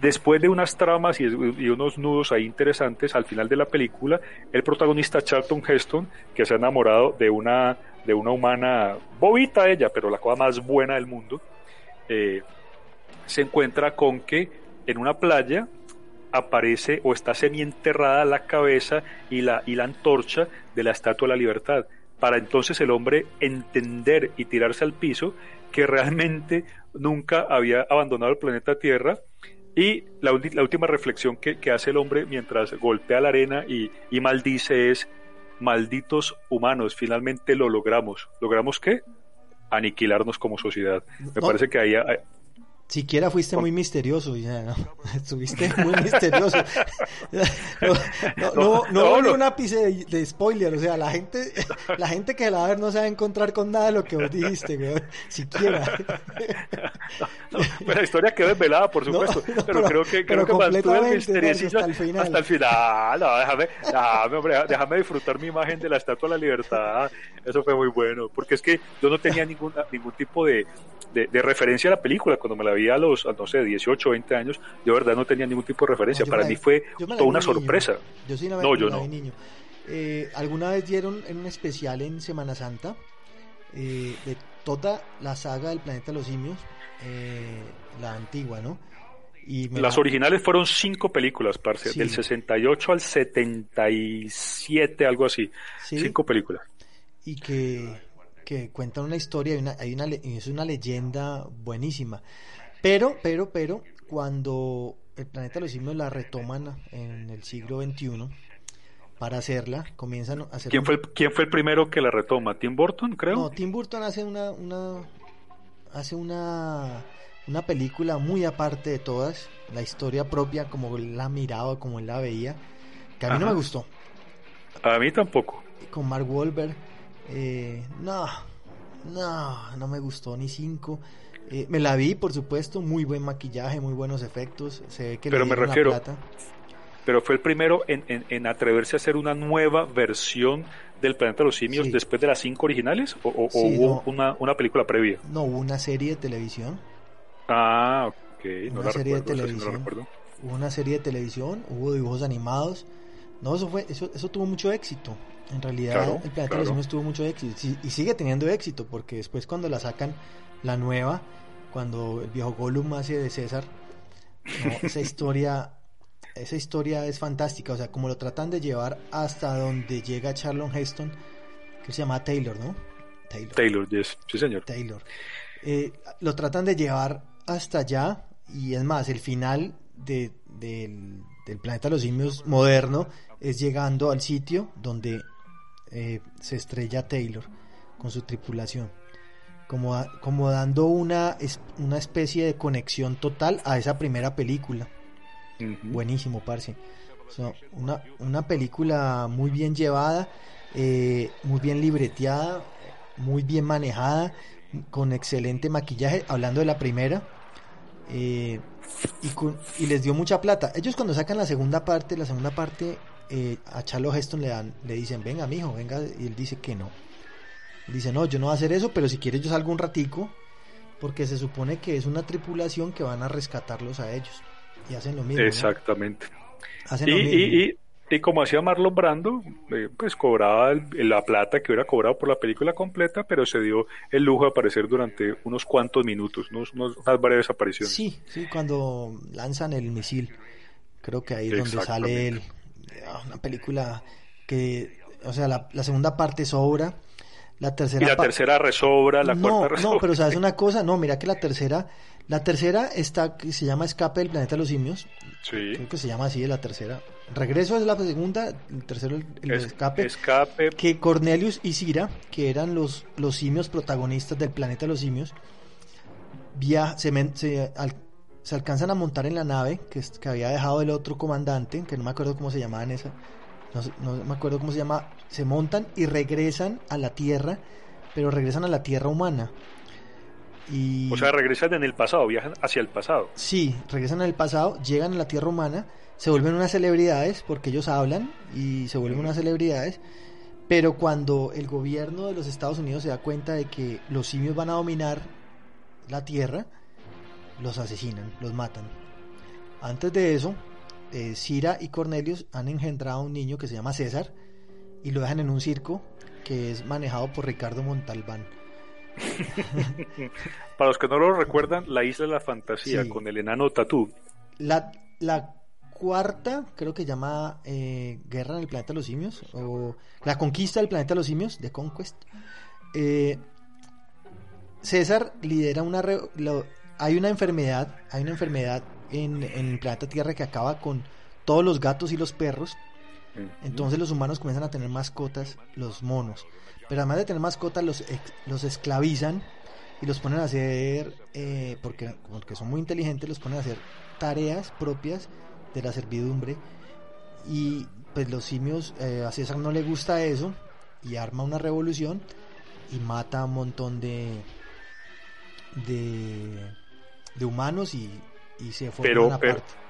Después de unas tramas y, unos nudos ahí interesantes, al final de la película, el protagonista Charlton Heston, que se ha enamorado de una, de una humana, bobita ella, pero la cosa más buena del mundo, eh, se encuentra con que en una playa aparece o está semienterrada la cabeza y la, y la antorcha de la Estatua de la Libertad. Para entonces el hombre entender y tirarse al piso que realmente nunca había abandonado el planeta Tierra y la, última reflexión que, hace el hombre mientras golpea la arena y, y maldice es, malditos humanos, finalmente lo logramos. ¿Logramos qué? Aniquilarnos como sociedad. Me parece que ahí, Siquiera fuiste muy misterioso, ya, ¿no? Estuviste muy misterioso. No, no, no, no, un ápice de, spoiler, o sea, la gente, la gente que la va a ver no se va a encontrar con nada de lo que vos dijiste, güey, siquiera. la historia quedó desvelada, por supuesto, pero, creo que, creo que mantuve el misterio hasta el final. Hasta el final, no, déjame, déjame, hombre, déjame disfrutar mi imagen de la Estatua de la Libertad, eso fue muy bueno, porque es que yo no tenía ningún, ningún tipo de, de, de referencia a la película cuando me la vi a los, no sé, 18, 20 años, yo de verdad no tenía ningún tipo de referencia. Para mí fue toda una sorpresa. Yo sí no, yo no. Niño. Eh, ¿Alguna vez dieron en un especial en Semana Santa eh, de toda la saga del planeta de los simios, eh, la antigua, ¿no? Y Las originales fueron cinco películas, parce, del 68 al 77, algo así. Cinco películas. Y que que cuentan una historia, hay una, hay una, es una leyenda buenísima. Pero, pero, pero, cuando el planeta de los simios la retoman en el siglo XXI, para hacerla, comienzan a hacer... ¿Quién, fue el, ¿Quién fue el primero que la retoma? ¿Tim Burton, creo? No, Tim Burton hace una, una, hace una, una película muy aparte de todas, la historia propia, como la miraba, como él la veía, que a mí no me gustó. A mí tampoco. Con Mark Wahlberg eh, no, no, no me gustó ni cinco. Eh, me la vi, por supuesto, muy buen maquillaje, muy buenos efectos. Se ve que pero me refiero, pero fue el primero en, en, atreverse a hacer una nueva versión del Planeta de los Simios después de las cinco originales, o, hubo una, una, película previa. No, hubo una serie de televisión. Ah, ok, no una serie de televisión. hubo una serie de televisión, hubo dibujos animados. No, eso fue, eso, eso tuvo mucho éxito. En realidad, el planeta de los simios tuvo mucho éxito y sigue teniendo éxito porque después cuando la sacan la nueva, cuando el viejo Gollum hace de César, esa historia, esa historia es fantástica, o sea, como lo tratan de llevar hasta donde llega Charlon Heston, que se llama Taylor, ¿no? Taylor, Taylor yes. sí señor. Taylor. Eh, lo tratan de llevar hasta allá y es más, el final de, del, del planeta de los simios moderno es llegando al sitio donde eh, se estrella Taylor con su tripulación, como, como dando una, una especie de conexión total a esa primera película. Buenísimo, parce. una, una película muy bien llevada, eh, muy bien libreteada, muy bien manejada, con excelente maquillaje, hablando de la primera. Eh, y, y les dio mucha plata. Ellos cuando sacan la segunda parte, la segunda parte eh, a Charlo Heston le, dan, le dicen, venga, mijo, venga, y él dice que no. Dice, no, yo no voy a hacer eso, pero si quieres yo salgo un ratico, porque se supone que es una tripulación que van a rescatarlos a ellos. Y hacen lo mismo. Exactamente. y, Y, como hacía Marlon Brando, eh, pues cobraba la plata que hubiera cobrado por la película completa, pero se dio el lujo de aparecer durante unos cuantos minutos, unos, unas breves apariciones. Sí, sí, cuando lanzan el misil. Creo que ahí es donde sale él, Ah, una película que, o sea, la, segunda parte sobra. La tercera y la tercera resobra, la no, cuarta resobra. no, pero sabes una cosa, no, mira que la tercera, la tercera está que se llama Escape del planeta de los simios, Sí. creo que se llama así la tercera. Regreso es la segunda, el tercero el, el Es- Escape. escape. que Cornelius y Cira, que eran los, los simios protagonistas del planeta de los simios, via- se, men- se, al- se alcanzan a montar en la nave que, que había dejado el otro comandante, que no me acuerdo cómo se llamaba en esa, no, no me acuerdo cómo se llama, se montan y regresan a la Tierra, pero regresan a la Tierra humana. Y... O sea, regresan en el pasado, viajan hacia el pasado. Sí, regresan al pasado, llegan a la Tierra humana, se vuelven unas celebridades porque ellos hablan y se vuelven unas celebridades. Pero cuando el gobierno de los Estados Unidos se da cuenta de que los simios van a dominar la Tierra, los asesinan, los matan. Antes de eso, eh, Cira y Cornelius han engendrado a un niño que se llama César y lo dejan en un circo que es manejado por Ricardo Montalbán. Para los que no lo recuerdan, la isla de la fantasía Sí. con el enano Tatú. La, la cuarta, creo que llama eh, Guerra en el planeta de los simios, o La conquista del planeta de los simios, The Conquest. Eh, César lidera una... re- lo- hay una enfermedad, hay una enfermedad en, en el planeta Tierra que acaba con todos los gatos y los perros. Entonces los humanos comienzan a tener mascotas, los monos. Pero además de tener mascotas, los, los esclavizan y los ponen a hacer, eh, porque, porque son muy inteligentes, los ponen a hacer tareas propias de la servidumbre. Y pues los simios, eh, a César no le gusta eso y arma una revolución y mata a un montón de, de, de humanos y, y se Pero- aparte. pero- Contra-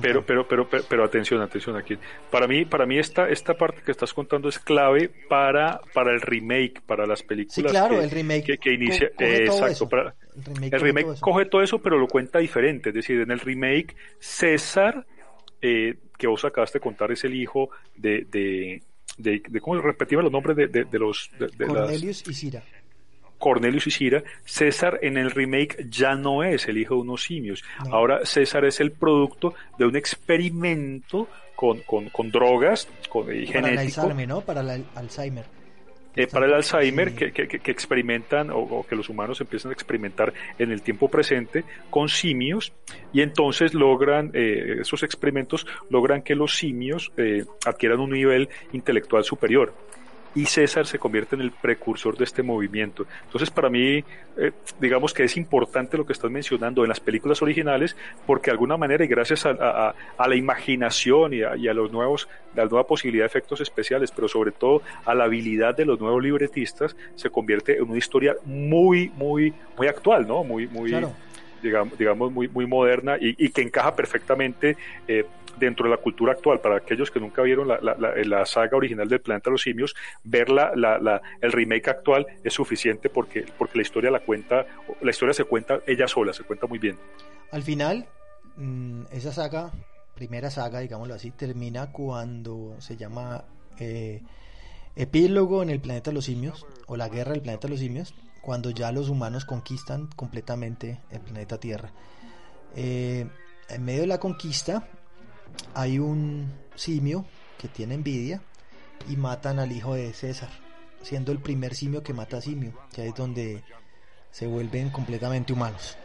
Pero, pero, pero, pero, pero atención, atención aquí. Para mí, para mí esta, esta parte que estás contando es clave para, para el remake, para las películas. Sí, claro, que, el remake que, que inicia. co- coge todo exacto. eso. para- El remake, el coge remake todo eso. coge todo eso, pero lo cuenta diferente. Es decir, en el remake, César, eh, que vos acabaste de contar, es el hijo de. de de, de ¿Cómo repetimos los nombres de, de, los. Las- Cornelius y Cira. Cornelius y Cira, César en el remake ya no es el hijo de unos simios. No. Ahora César es el producto de un experimento con, con, con drogas, con eh, Para el genético, Alzheimer, ¿no? Para el Alzheimer. eh, para el Alzheimer Sí. que, que- que- que experimentan o, o que los humanos empiezan a experimentar en el tiempo presente con simios y entonces logran, eh, esos experimentos logran que los simios eh, adquieran un nivel intelectual superior. Y César se convierte en el precursor de este movimiento. Entonces, para mí, eh, digamos que es importante lo que estás mencionando en las películas originales, porque de alguna manera, y gracias a, la imaginación y a, los nuevos, la nueva posibilidad de efectos especiales, pero sobre todo a la habilidad de los nuevos libretistas, se convierte en una historia muy, muy, muy actual, ¿no? Muy, muy, Claro. Digamos, muy, muy moderna y, y que encaja perfectamente eh, dentro de la cultura actual. Para aquellos que nunca vieron la, la- la- saga original del Planeta de los Simios, ver el remake actual es suficiente porque, porque la historia la cuenta, la historia se cuenta ella sola, se cuenta muy bien. Al final, mm, esa saga, primera saga, digámoslo así, termina cuando se llama eh, Epílogo en el planeta de los simios, o la guerra del planeta de los simios, cuando ya los humanos conquistan completamente el planeta Tierra. Eh, en medio de la conquista hay un simio que tiene envidia y matan al hijo de César, siendo el primer simio que mata a simio, que es donde se vuelven completamente humanos.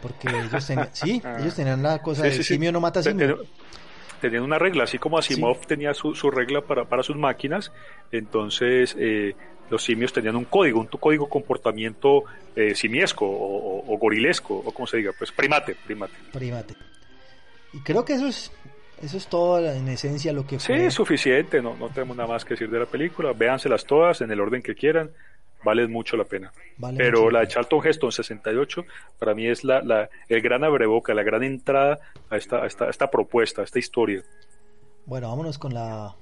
Porque ellos tenían, sí, ellos tenían la cosa Sí, de sí, sí. simio no mata simio. te- Tenían una regla, así como Asimov tenía su, su regla para, para sus máquinas, entonces eh, los simios tenían un código, un código comportamiento eh, simiesco o, o- o gorilesco, o como se diga, pues primate, primate. primate. Y creo que eso es eso es todo en esencia lo que Sí, fue. es suficiente, no, no tenemos nada más que decir de la película, véanselas todas en el orden que quieran, vale mucho la pena. Vale Pero la de Charlton Heston 68 para mí es la, la, el gran abreboca, la gran entrada a esta, a esta, a esta propuesta, a esta historia. Bueno, vámonos con la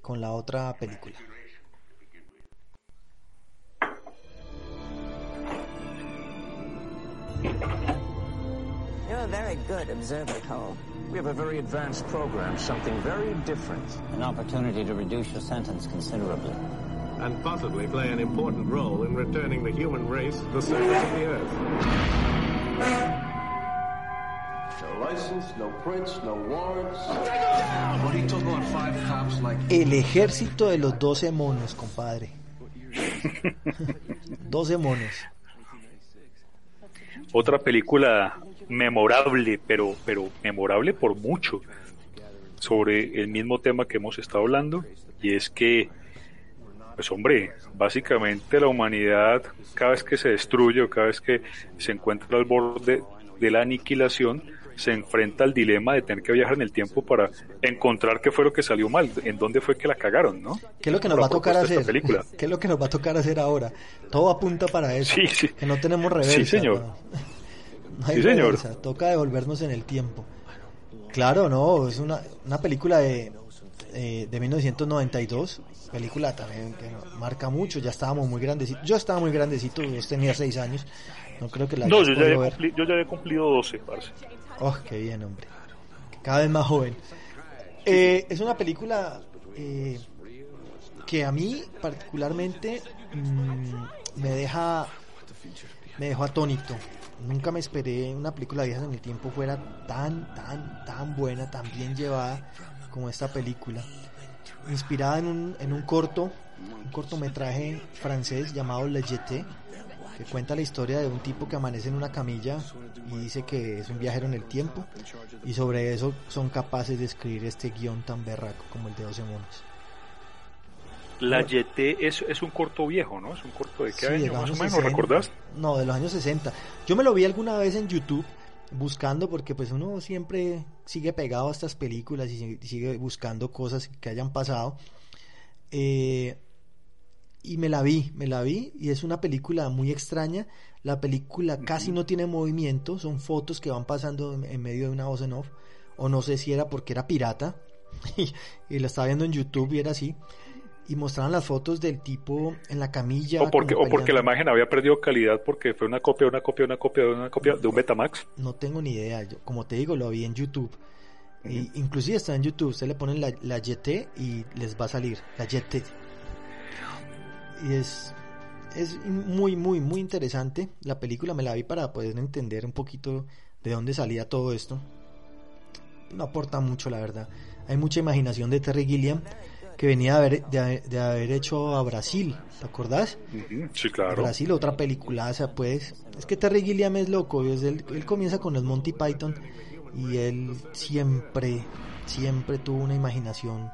con la otra película. You're a very good observer, Cole. We have a very advanced program, something very different. An opportunity to reduce your sentence considerably. and possibly play an important role in returning the human race to the surface of the Earth. No license, no prints, no warrants. What he took on five cops like El ejército de los 12 monos, compadre. 12 monos. Otra película memorable, pero, pero memorable por mucho, sobre el mismo tema que hemos estado hablando, y es que, pues hombre, básicamente la humanidad, cada vez que se destruye o cada vez que se encuentra al borde de la aniquilación, se enfrenta al dilema de tener que viajar en el tiempo para encontrar qué fue lo que salió mal, en dónde fue que la cagaron, ¿no? ¿Qué es lo que nos va a tocar hacer? ¿Qué es lo que nos va a tocar hacer ahora? Todo apunta para eso. Sí, sí. Que no tenemos reversa. Sí, señor. No, hay sí, señor. Toca devolvernos en el tiempo. Claro, no, es una, una película de, eh, de 1992, película también que marca mucho, ya estábamos muy grandecitos, yo estaba muy grandecito, yo tenía 6 años, no creo que la No, yo ya, había ver. cumplido, yo ya había cumplido 12, parce. Oh, qué bien, hombre. Cada vez más joven. Eh, es una película eh, que a mí particularmente mm, me deja me dejó atónito. Nunca me esperé una película viajes en el tiempo fuera tan, tan, tan buena, tan bien llevada como esta película. Inspirada en un, en un corto, un cortometraje francés llamado Le Jeté, que cuenta la historia de un tipo que amanece en una camilla y dice que es un viajero en el tiempo y sobre eso son capaces de escribir este guion tan berraco como el de 12 monos. La YT es, es un corto viejo, ¿no? Es un corto de qué Sí, año más o menos, 60. ¿recordás? No, de los años 60. Yo me lo vi alguna vez en YouTube buscando porque pues uno siempre sigue pegado a estas películas y sigue- sigue buscando cosas que hayan pasado. Eh, y me la vi, me la vi y es una película muy extraña. La película casi no tiene movimiento, son fotos que van pasando en, en medio de una voz en off. O no sé si era porque era pirata y, y la estaba viendo en YouTube y era así. Y mostraban las fotos del tipo en la camilla. O porque, o porque la imagen había perdido calidad porque fue una copia, una copia, una copia, una copia de un Betamax. No tengo ni idea. Yo, como te digo, lo vi en YouTube. Y inclusive está en YouTube. Usted le ponen la, la YT y les va a salir. La YT. Y es, es muy, muy, muy interesante. La película me la vi para poder entender un poquito de dónde salía todo esto. No aporta mucho, la verdad. Hay mucha imaginación de Terry Gilliam que venía de haber, de haber- de haber hecho a Brasil. ¿Te acordás? Sí, claro. Brasil, otra peliculaza, pues. Es que Terry Gilliam es loco, es él, él comienza con los Monty Python y él siempre, siempre tuvo una imaginación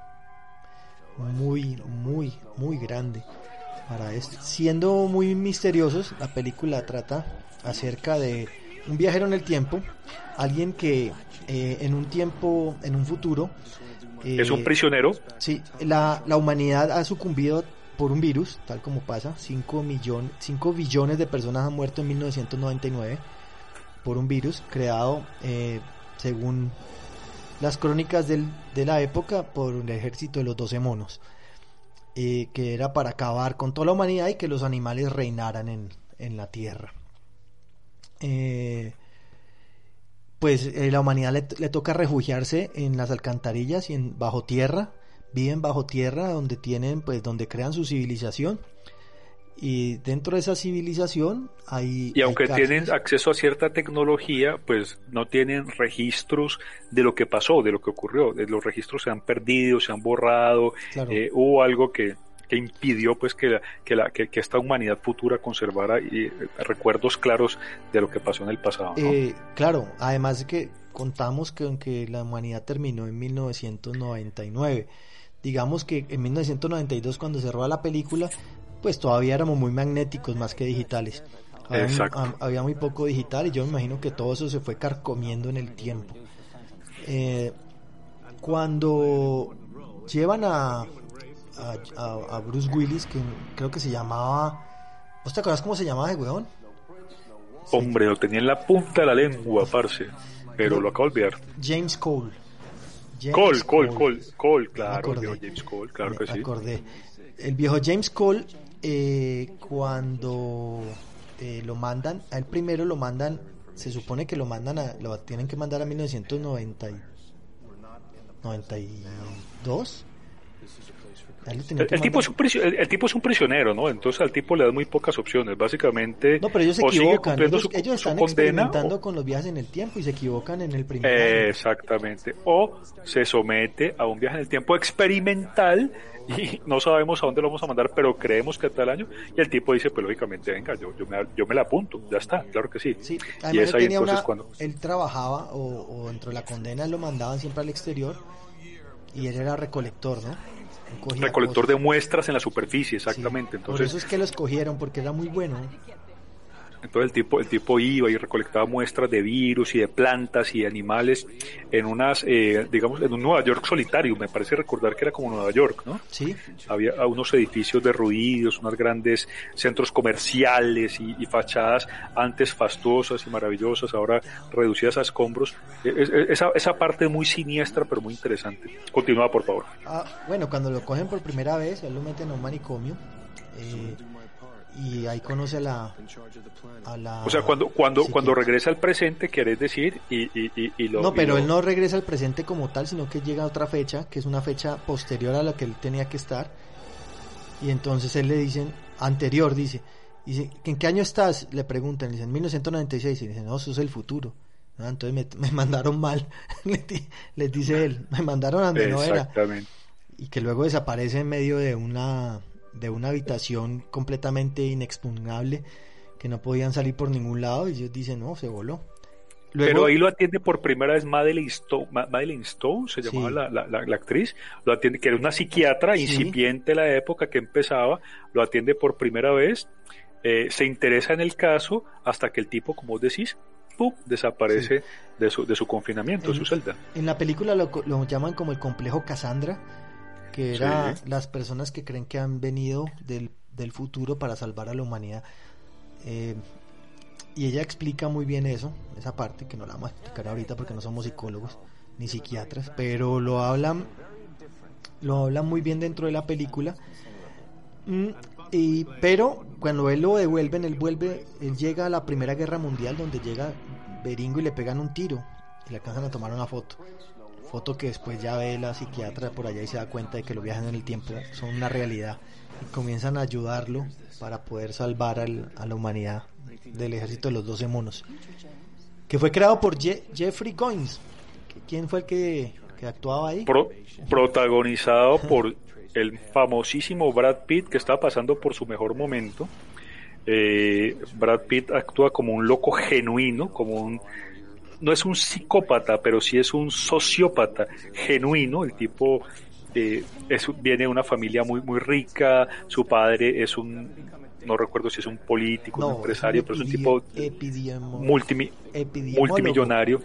muy, muy, muy grande para esto. Siendo muy misteriosos, la película trata acerca de un viajero en el tiempo, alguien que eh, en un tiempo, en un futuro, eh, Es un prisionero. Sí, la, la humanidad ha sucumbido por un virus, tal como pasa. 5 millones, 5 billones de personas han muerto en 1999 por un virus creado, eh, según las crónicas del- de la época, por el ejército de los 12 monos. Eh, que era para acabar con toda la humanidad y que los animales reinaran en, en la tierra. Eh, pues eh, la humanidad le, le toca refugiarse en las alcantarillas y en bajo tierra viven bajo tierra donde tienen pues donde crean su civilización y dentro de esa civilización hay Y aunque hay tienen acceso a cierta tecnología, pues no tienen registros de lo que pasó, de lo que ocurrió. Eh, Los registros se han perdido, se han borrado. Claro. eh, hubo algo que, que impidió pues que, la, que, la, que, que esta humanidad futura conservara eh, recuerdos claros de lo que pasó en el pasado. ¿no? Eh, claro, además de que contamos que aunque la humanidad terminó en 1999, digamos que en 1992 cuando se roba la película, pues todavía éramos muy magnéticos más que digitales. Había, Exacto. había muy poco digital y yo me imagino que todo eso se fue carcomiendo en el tiempo. Eh, cuando llevan a, a, Bruce Willis, que creo que se llamaba... ¿Vos te acuerdas cómo se llamaba ese weón? Hombre, lo tenía en la punta de la lengua, parce. Pero lo acabo de olvidar. James Cole. James Cole, Cole, Cole, Cole, claro, el viejo James Cole, claro Me que sí. acordé. El viejo James Cole, eh, cuando eh, lo mandan, a él primero lo mandan, se supone que lo mandan a, lo tienen que mandar a 1990 y- 92 A él le tenía El, que el tipo es un el, el tipo es un prisionero, ¿no? Entonces al tipo le dan muy pocas opciones. Básicamente, No, pero ellos se equivocan. Ellos, su, ellos su están experimentando o- con los viajes en el tiempo y se equivocan en el primer Eh, exactamente. O se somete a un viaje en el tiempo experimental y no sabemos a dónde lo vamos a mandar, pero creemos que tal año. Y el tipo dice, pues lógicamente, venga, yo, yo, me, yo me la apunto, ya está, claro que sí. Sí, y es ahí entonces una- cuando... él trabajaba o, o dentro de la condena lo mandaban siempre al exterior y él era recolector, ¿no? Recolector de muestras en la superficie, Sí, exactamente. Por Entonces, eso es que lo escogieron, porque era muy bueno. Entonces el tipo, el tipo iba y recolectaba muestras de virus y de plantas y de animales en unas, eh, digamos, en un Nueva York solitario. Me parece recordar que era como Nueva York, ¿no? Sí, Había unos edificios derruidos, unos grandes centros comerciales y, y fachadas antes fastuosas y maravillosas, ahora reducidas a escombros. Es- es- esa, esa parte es muy siniestra, pero muy interesante. Continúa, por favor. Ah, bueno, cuando lo cogen por primera vez, él lo meten a un manicomio eh, y ahí conoce a la, a la... O sea, cuando, cuando, cuando regresa al presente, querés decir, y, y, y, y lo... No, pero lo- él no regresa al presente como tal, sino que llega a otra fecha, que es una fecha posterior a la que él tenía que estar. Y entonces él le dicen, anterior, dice, dice, ¿en qué año estás? Le preguntan, le dicen, 1996. Y dice, no, eso es el futuro. Ah, entonces me, me mandaron mal, les dice él, me mandaron a donde no era. Y que luego desaparece en medio de una, de una habitación completamente inexpugnable, que no podían salir por ningún lado. Y ellos dicen, no, se voló. Luego- Pero ahí lo atiende por primera vez Madeleine Stone, Ma- Madeleine Stone se llamaba Sí. la, la- la- la actriz, lo atiende, que era una psiquiatra Sí. incipiente de la época que empezaba, lo atiende por primera vez, eh, se interesa en el caso hasta que el tipo, como vos decís, ¡pum! desaparece de, su, de su confinamiento, de su celda. En la película lo, lo llaman como el complejo Cassandra, que era Sí. las personas que creen que han venido del, del futuro para salvar a la humanidad. Eh, y ella explica muy bien eso, esa parte, que no la vamos a explicar ahorita porque no somos psicólogos ni psiquiatras, pero lo hablan, lo hablan muy bien dentro de la película. Mm, y, pero cuando él lo devuelven, él vuelve, él llega a la Primera Guerra Mundial donde llega Beringo y le pegan un tiro y le alcanzan a tomar una foto. Foto que después ya ve la psiquiatra por allá y se da cuenta de que los viajes en el tiempo son una realidad y comienzan a ayudarlo para poder salvar al- a la humanidad del ejército de los 12 monos. Que fue creado por Je- Jeffrey Goins. ¿Quién fue el que, actuaba ahí? Pro- protagonizado por el famosísimo Brad Pitt que está pasando por su mejor momento. Eh, Brad Pitt actúa como un loco genuino, como un no es un psicópata, pero sí es un sociópata genuino. El tipo eh, es, viene de una familia muy muy rica. Su padre es un no recuerdo si es un político, un empresario, pero es un tipo multimi- epidemiólogo. multimillonario.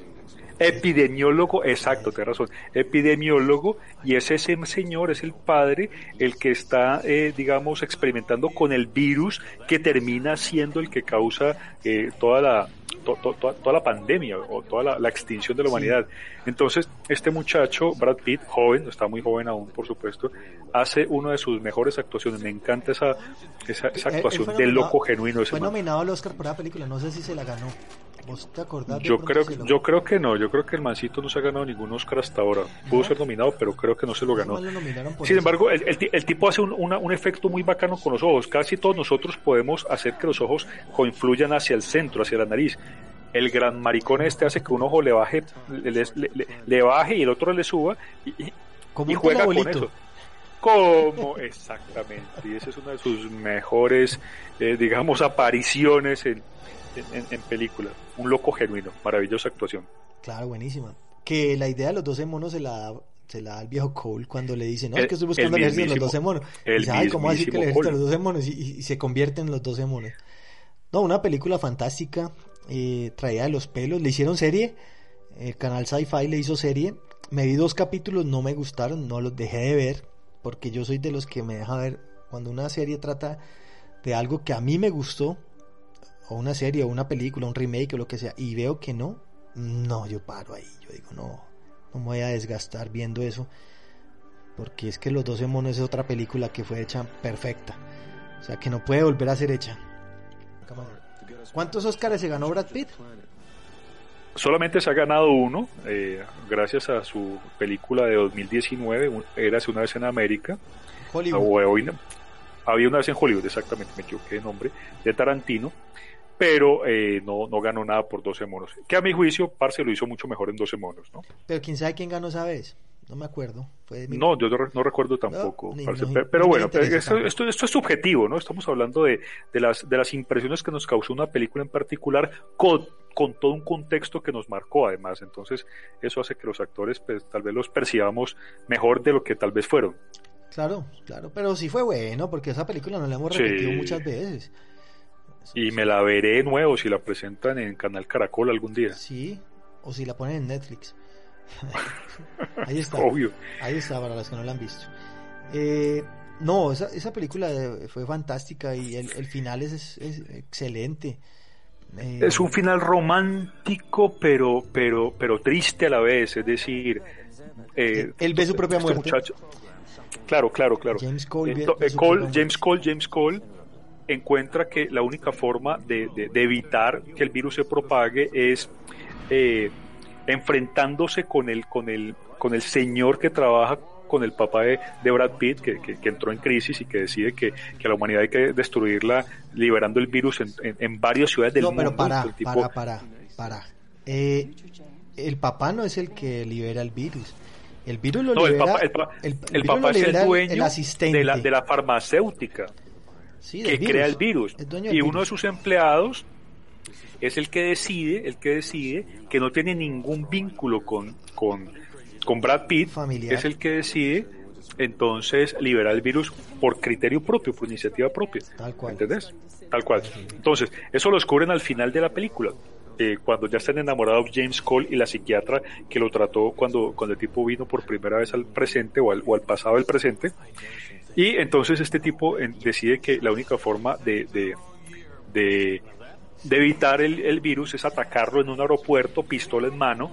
Epidemiólogo, exacto, tienes razón. Epidemiólogo, y es ese señor, es el padre, el que está, eh, digamos, experimentando con el virus que termina siendo el que causa eh, toda la to- to- toda, toda la pandemia o toda la, la extinción de la humanidad. Entonces, este muchacho, Brad Pitt, joven, está muy joven aún, por supuesto, hace una de sus mejores actuaciones. Me encanta esa, esa, esa Él- él actuación de loco genuino. Ese Fue man. nominado al Oscar por la película, no sé si se la ganó. ¿Vos te acordás? de Yo creo, lo- yo creo que no, yo creo que el mancito no se ha ganado ningún Oscar hasta ahora. Pudo ser nominado, pero creo que no se lo ganó. Lo Sin embargo, el, el ti- el tipo hace un, una- un efecto muy bacano con los ojos. Casi todos nosotros podemos hacer que los ojos confluyan hacia el centro, hacia la nariz. El gran maricón este hace que un ojo le baje, le, le- le- le baje y el otro le suba y, Como juega con eso. Como exactamente. Y esa es una de sus mejores, eh, digamos, apariciones en, en, en película. Un loco genuino, maravillosa actuación. Claro, buenísima. Que la idea de los 12 monos se la da, se la da al viejo Cole cuando le dice, no, El- es que estoy buscando el el ejército de los mismísimo- 12 monos. Y el dice, ay, ¿cómo así que el ejército de los Cole. 12 monos? Y, y- y se convierte en los 12 monos. No, una película fantástica, eh, traída de los pelos. Le hicieron serie, el canal Sci-Fi le hizo serie. Me vi dos capítulos, no me gustaron, no los dejé de ver, porque yo soy de los que me deja ver cuando una serie trata de algo que a mí me gustó, o una serie, o una película, un remake, o lo que sea, y veo que no, no, yo paro ahí, yo digo, no, no me voy a desgastar viendo eso, porque es que Los 12 monos es otra película que fue hecha perfecta, o sea, que no puede volver a ser hecha. ¿Cuántos Oscars se ganó Brad Pitt? Solamente se ha ganado uno, eh, gracias a su película de 2019, un- Érase una vez en América. Hollywood. había una vez en Hollywood, exactamente, me equivoqué de nombre, de Tarantino, pero eh, no, no ganó nada por 12 monos. Que a mi juicio, Parce lo hizo mucho mejor en 12 monos, ¿no? Pero quién sabe quién ganó esa vez. No me acuerdo. No, yo no, recuerdo tampoco. pero, bueno, esto, esto, es subjetivo, ¿no? Estamos hablando de, de, las, de las impresiones que nos causó una película en particular con, con todo un contexto que nos marcó además. Entonces, eso hace que los actores pues, tal vez los percibamos mejor de lo que tal vez fueron. Claro, claro, pero sí fue bueno, porque esa película no la hemos repetido muchas veces. Y me la veré de nuevo si la presentan en Canal Caracol algún día. Sí, o si la ponen en Netflix. Ahí está. Ahí está para los que no la han visto. Eh, no, esa, esa película fue fantástica y el, final es, excelente. Eh, es un final romántico, pero, pero, pero triste a la vez. Es decir, eh, él ve su propia este muerte. Claro, claro, claro. James Cole, James Cole, James Cole encuentra que la única forma de, de, evitar que el virus se propague es enfrentándose con el, con el, con el señor que trabaja con el papá de, Brad Pitt, que, que, entró en crisis y que decide que, que, la humanidad hay que destruirla liberando el virus en, en, varias ciudades del mundo. No, pero para, para, para, para. Eh, el papá no es el que libera el virus. El virus lo libera. El papá, el, papá es el dueño de, la, de la farmacéutica que crea el virus. Y uno de sus empleados es el que decide, el que decide que no tiene ningún vínculo con, con, con Brad Pitt, es el que decide entonces liberar el virus por criterio propio, por iniciativa propia. Tal cual. ¿Entendés? Tal cual. Entonces, eso lo descubren al final de la película. Eh, cuando ya están enamorados James Cole y la psiquiatra que lo trató cuando, cuando el tipo vino por primera vez al presente o al, o al pasado del presente. Y entonces este tipo decide que la única forma de, de, de de evitar el, virus es atacarlo en un aeropuerto, pistola en mano.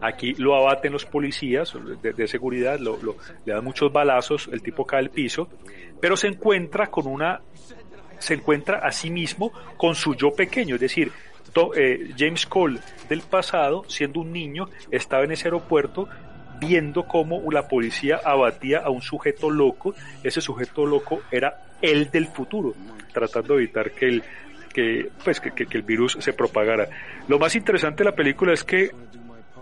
Aquí lo abaten los policías de, seguridad, lo, le dan muchos balazos, el tipo cae al piso, pero se encuentra con una, se encuentra a sí mismo con su yo pequeño, es decir, eh, James Cole del pasado, siendo un niño, estaba en ese aeropuerto viendo cómo la policía abatía a un sujeto loco, ese sujeto loco era él del futuro, tratando de evitar que el que, pues, que, el virus se propagara. Lo más interesante de la película es que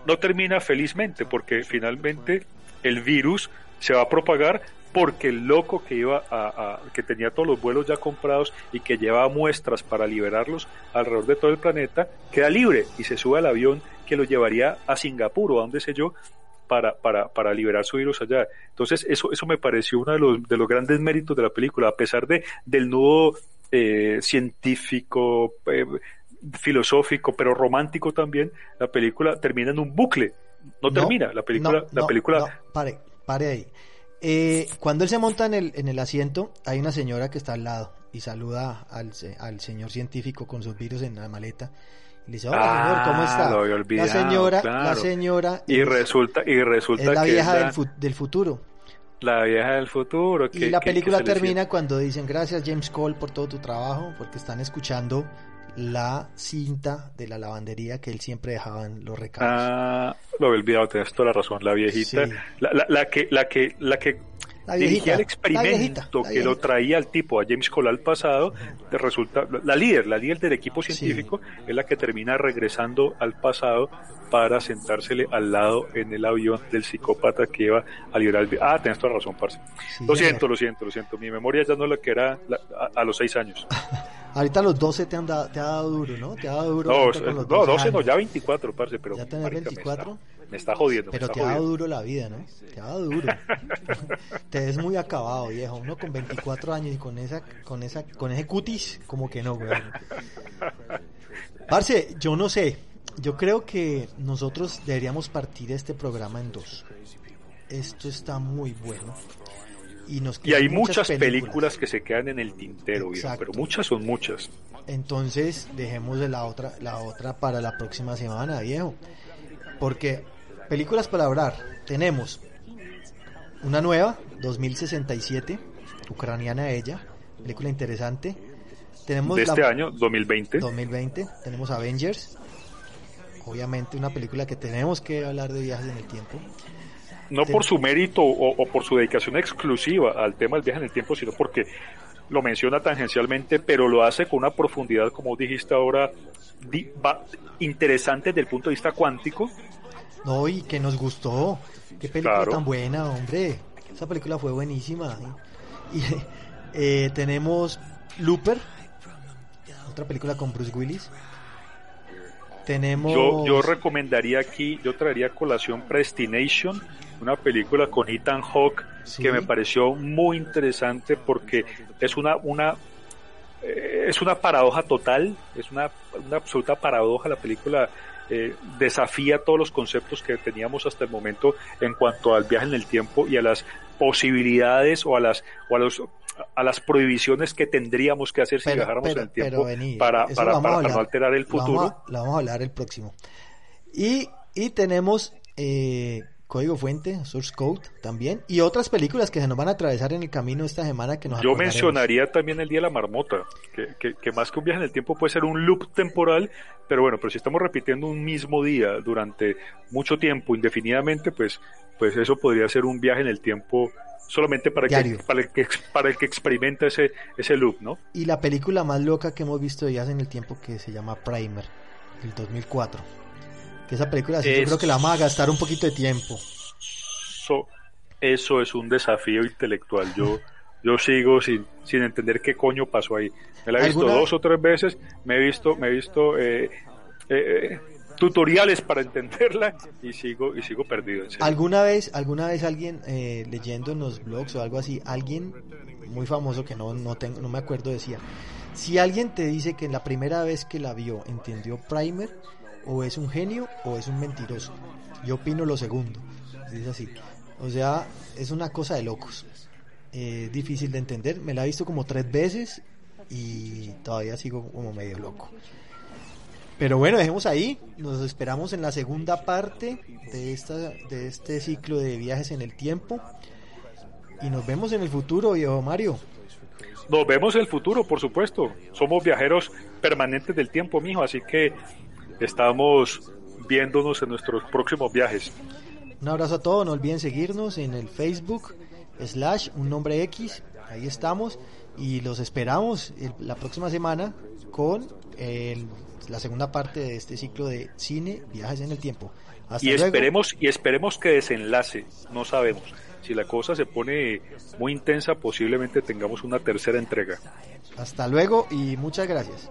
no termina felizmente, porque finalmente el virus se va a propagar porque el loco que iba a, que tenía todos los vuelos ya comprados y que llevaba muestras para liberarlos alrededor de todo el planeta queda libre y se sube al avión que lo llevaría a Singapur o a donde sé yo para, para, para liberar su virus allá. Entonces eso, eso me pareció uno de los, de los grandes méritos de la película, a pesar de, del nudo eh, científico, eh, filosófico, pero romántico también, la película termina en un bucle. No, termina, la película... la película... pare, pare ahí. Eh, cuando él se monta en el, en el asiento, hay una señora que está al lado y saluda al, al señor científico con sus virus en la maleta. Y le dice, hola señor, ¿cómo ah, está? la señora, la señora. Y resulta, y resulta es la vieja Del, del futuro. La vieja del futuro. y la película termina cuando dicen gracias James Cole por todo tu trabajo, porque están escuchando la cinta de la lavandería que él siempre dejaba en los recados. Ah, lo he olvidado, tienes toda la razón, la viejita, la, la, que, la que, la que dirigía el experimento que lo traía al tipo, a James Cole al pasado, resulta, la líder, la líder del equipo científico, es la que termina regresando al pasado para sentársele al lado en el avión del psicópata que iba a liberar el... Ah, tenés toda razón, parce. lo siento, lo siento, lo siento. Mi memoria ya no es la que era a, los seis años. Ahorita los 12 te, han dado, te ha dado duro, ¿no? Te ha dado duro. No, no 12 no, ya 24, parce, pero... ¿Ya tenés 24? Me está, jodiendo. Pero te ha dado duro la vida, ¿no? Te ha dado duro. te ves muy acabado, viejo. Uno con 24 años y con esa, con esa, con ese cutis, como que no, güey. Parce, yo no sé, yo creo que nosotros deberíamos partir este programa en dos. Esto está muy bueno. Y, nos y hay muchas películas. que se quedan en el tintero, pero muchas son muchas. Entonces, dejemos de la otra, la otra para la próxima semana, viejo. Porque películas para hablar, tenemos una nueva, 2067, ucraniana ella, película interesante. Tenemos de este año, 2020. 2020, tenemos Avengers, obviamente una película que tenemos que hablar de viajes en el tiempo. no por su mérito o, por su dedicación exclusiva al tema del viaje en el tiempo, sino porque lo menciona tangencialmente, pero lo hace con una profundidad, como dijiste ahora, interesante desde el punto de vista cuántico. No, y que nos gustó. Qué película tan buena, hombre. Esa película fue buenísima. Y eh, tenemos Looper, otra película con Bruce Willis. Tenemos... Yo, yo recomendaría aquí, yo traería colación Prestination, una película con Ethan Hawke que me pareció muy interesante porque es una, una eh, es una paradoja total, es una, una absoluta paradoja la película eh, desafía todos los conceptos que teníamos hasta el momento en cuanto al viaje en el tiempo y a las posibilidades o a las o a los a las prohibiciones que tendríamos que hacer si viajáramos en el tiempo para, para, para, no alterar el futuro. La vamos a, hablar el próximo. Y, y tenemos eh, Código Fuente, Source Code también, y otras películas que se nos van a atravesar en el camino esta semana que nos Yo mencionaría también el Día de la Marmota, que, que, más que un viaje en el tiempo puede ser un loop temporal, pero bueno, pero si estamos repitiendo un mismo día durante mucho tiempo, indefinidamente, pues, pues eso podría ser un viaje en el tiempo solamente para, que, para, el que, para el que experimenta ese, ese loop, ¿no? Y la película más loca que hemos visto de viajes en el tiempo que se llama Primer, del 2004 que esa película yo creo que la vamos a gastar un poquito de tiempo. Eso, eso es un desafío intelectual. Yo, yo sigo sin, sin entender qué coño pasó ahí. Me la he visto dos o tres veces, me he visto, me he visto eh, eh, eh, tutoriales para entenderla y sigo y sigo perdido. ¿Alguna vez, alguna vez alguien leyendo en los blogs o algo así, alguien muy famoso que no, no, tengo, no me acuerdo decía, si alguien te dice que en la primera vez que la vio entendió Primer, o es un genio o es un mentiroso. Yo opino lo segundo. Es así. O sea, es una cosa de locos. Eh, difícil de entender. Me la he visto como tres veces y todavía sigo como medio loco. Pero bueno, dejemos ahí. Nos esperamos en la segunda parte de, esta, de este ciclo de viajes en el tiempo. Y nos vemos en el futuro, yo Mario. Nos vemos en el futuro, por supuesto. Somos viajeros permanentes del tiempo, mijo. Así que estamos viéndonos en nuestros próximos viajes. Un abrazo a todos, no olviden seguirnos en el Facebook slash un nombre X, ahí estamos y los esperamos la próxima semana con la segunda parte de este ciclo de cine, viajes en el tiempo. y esperemos y esperemos que desenlace, no sabemos. Si la cosa se pone muy intensa, posiblemente tengamos una tercera entrega. Hasta luego y muchas gracias.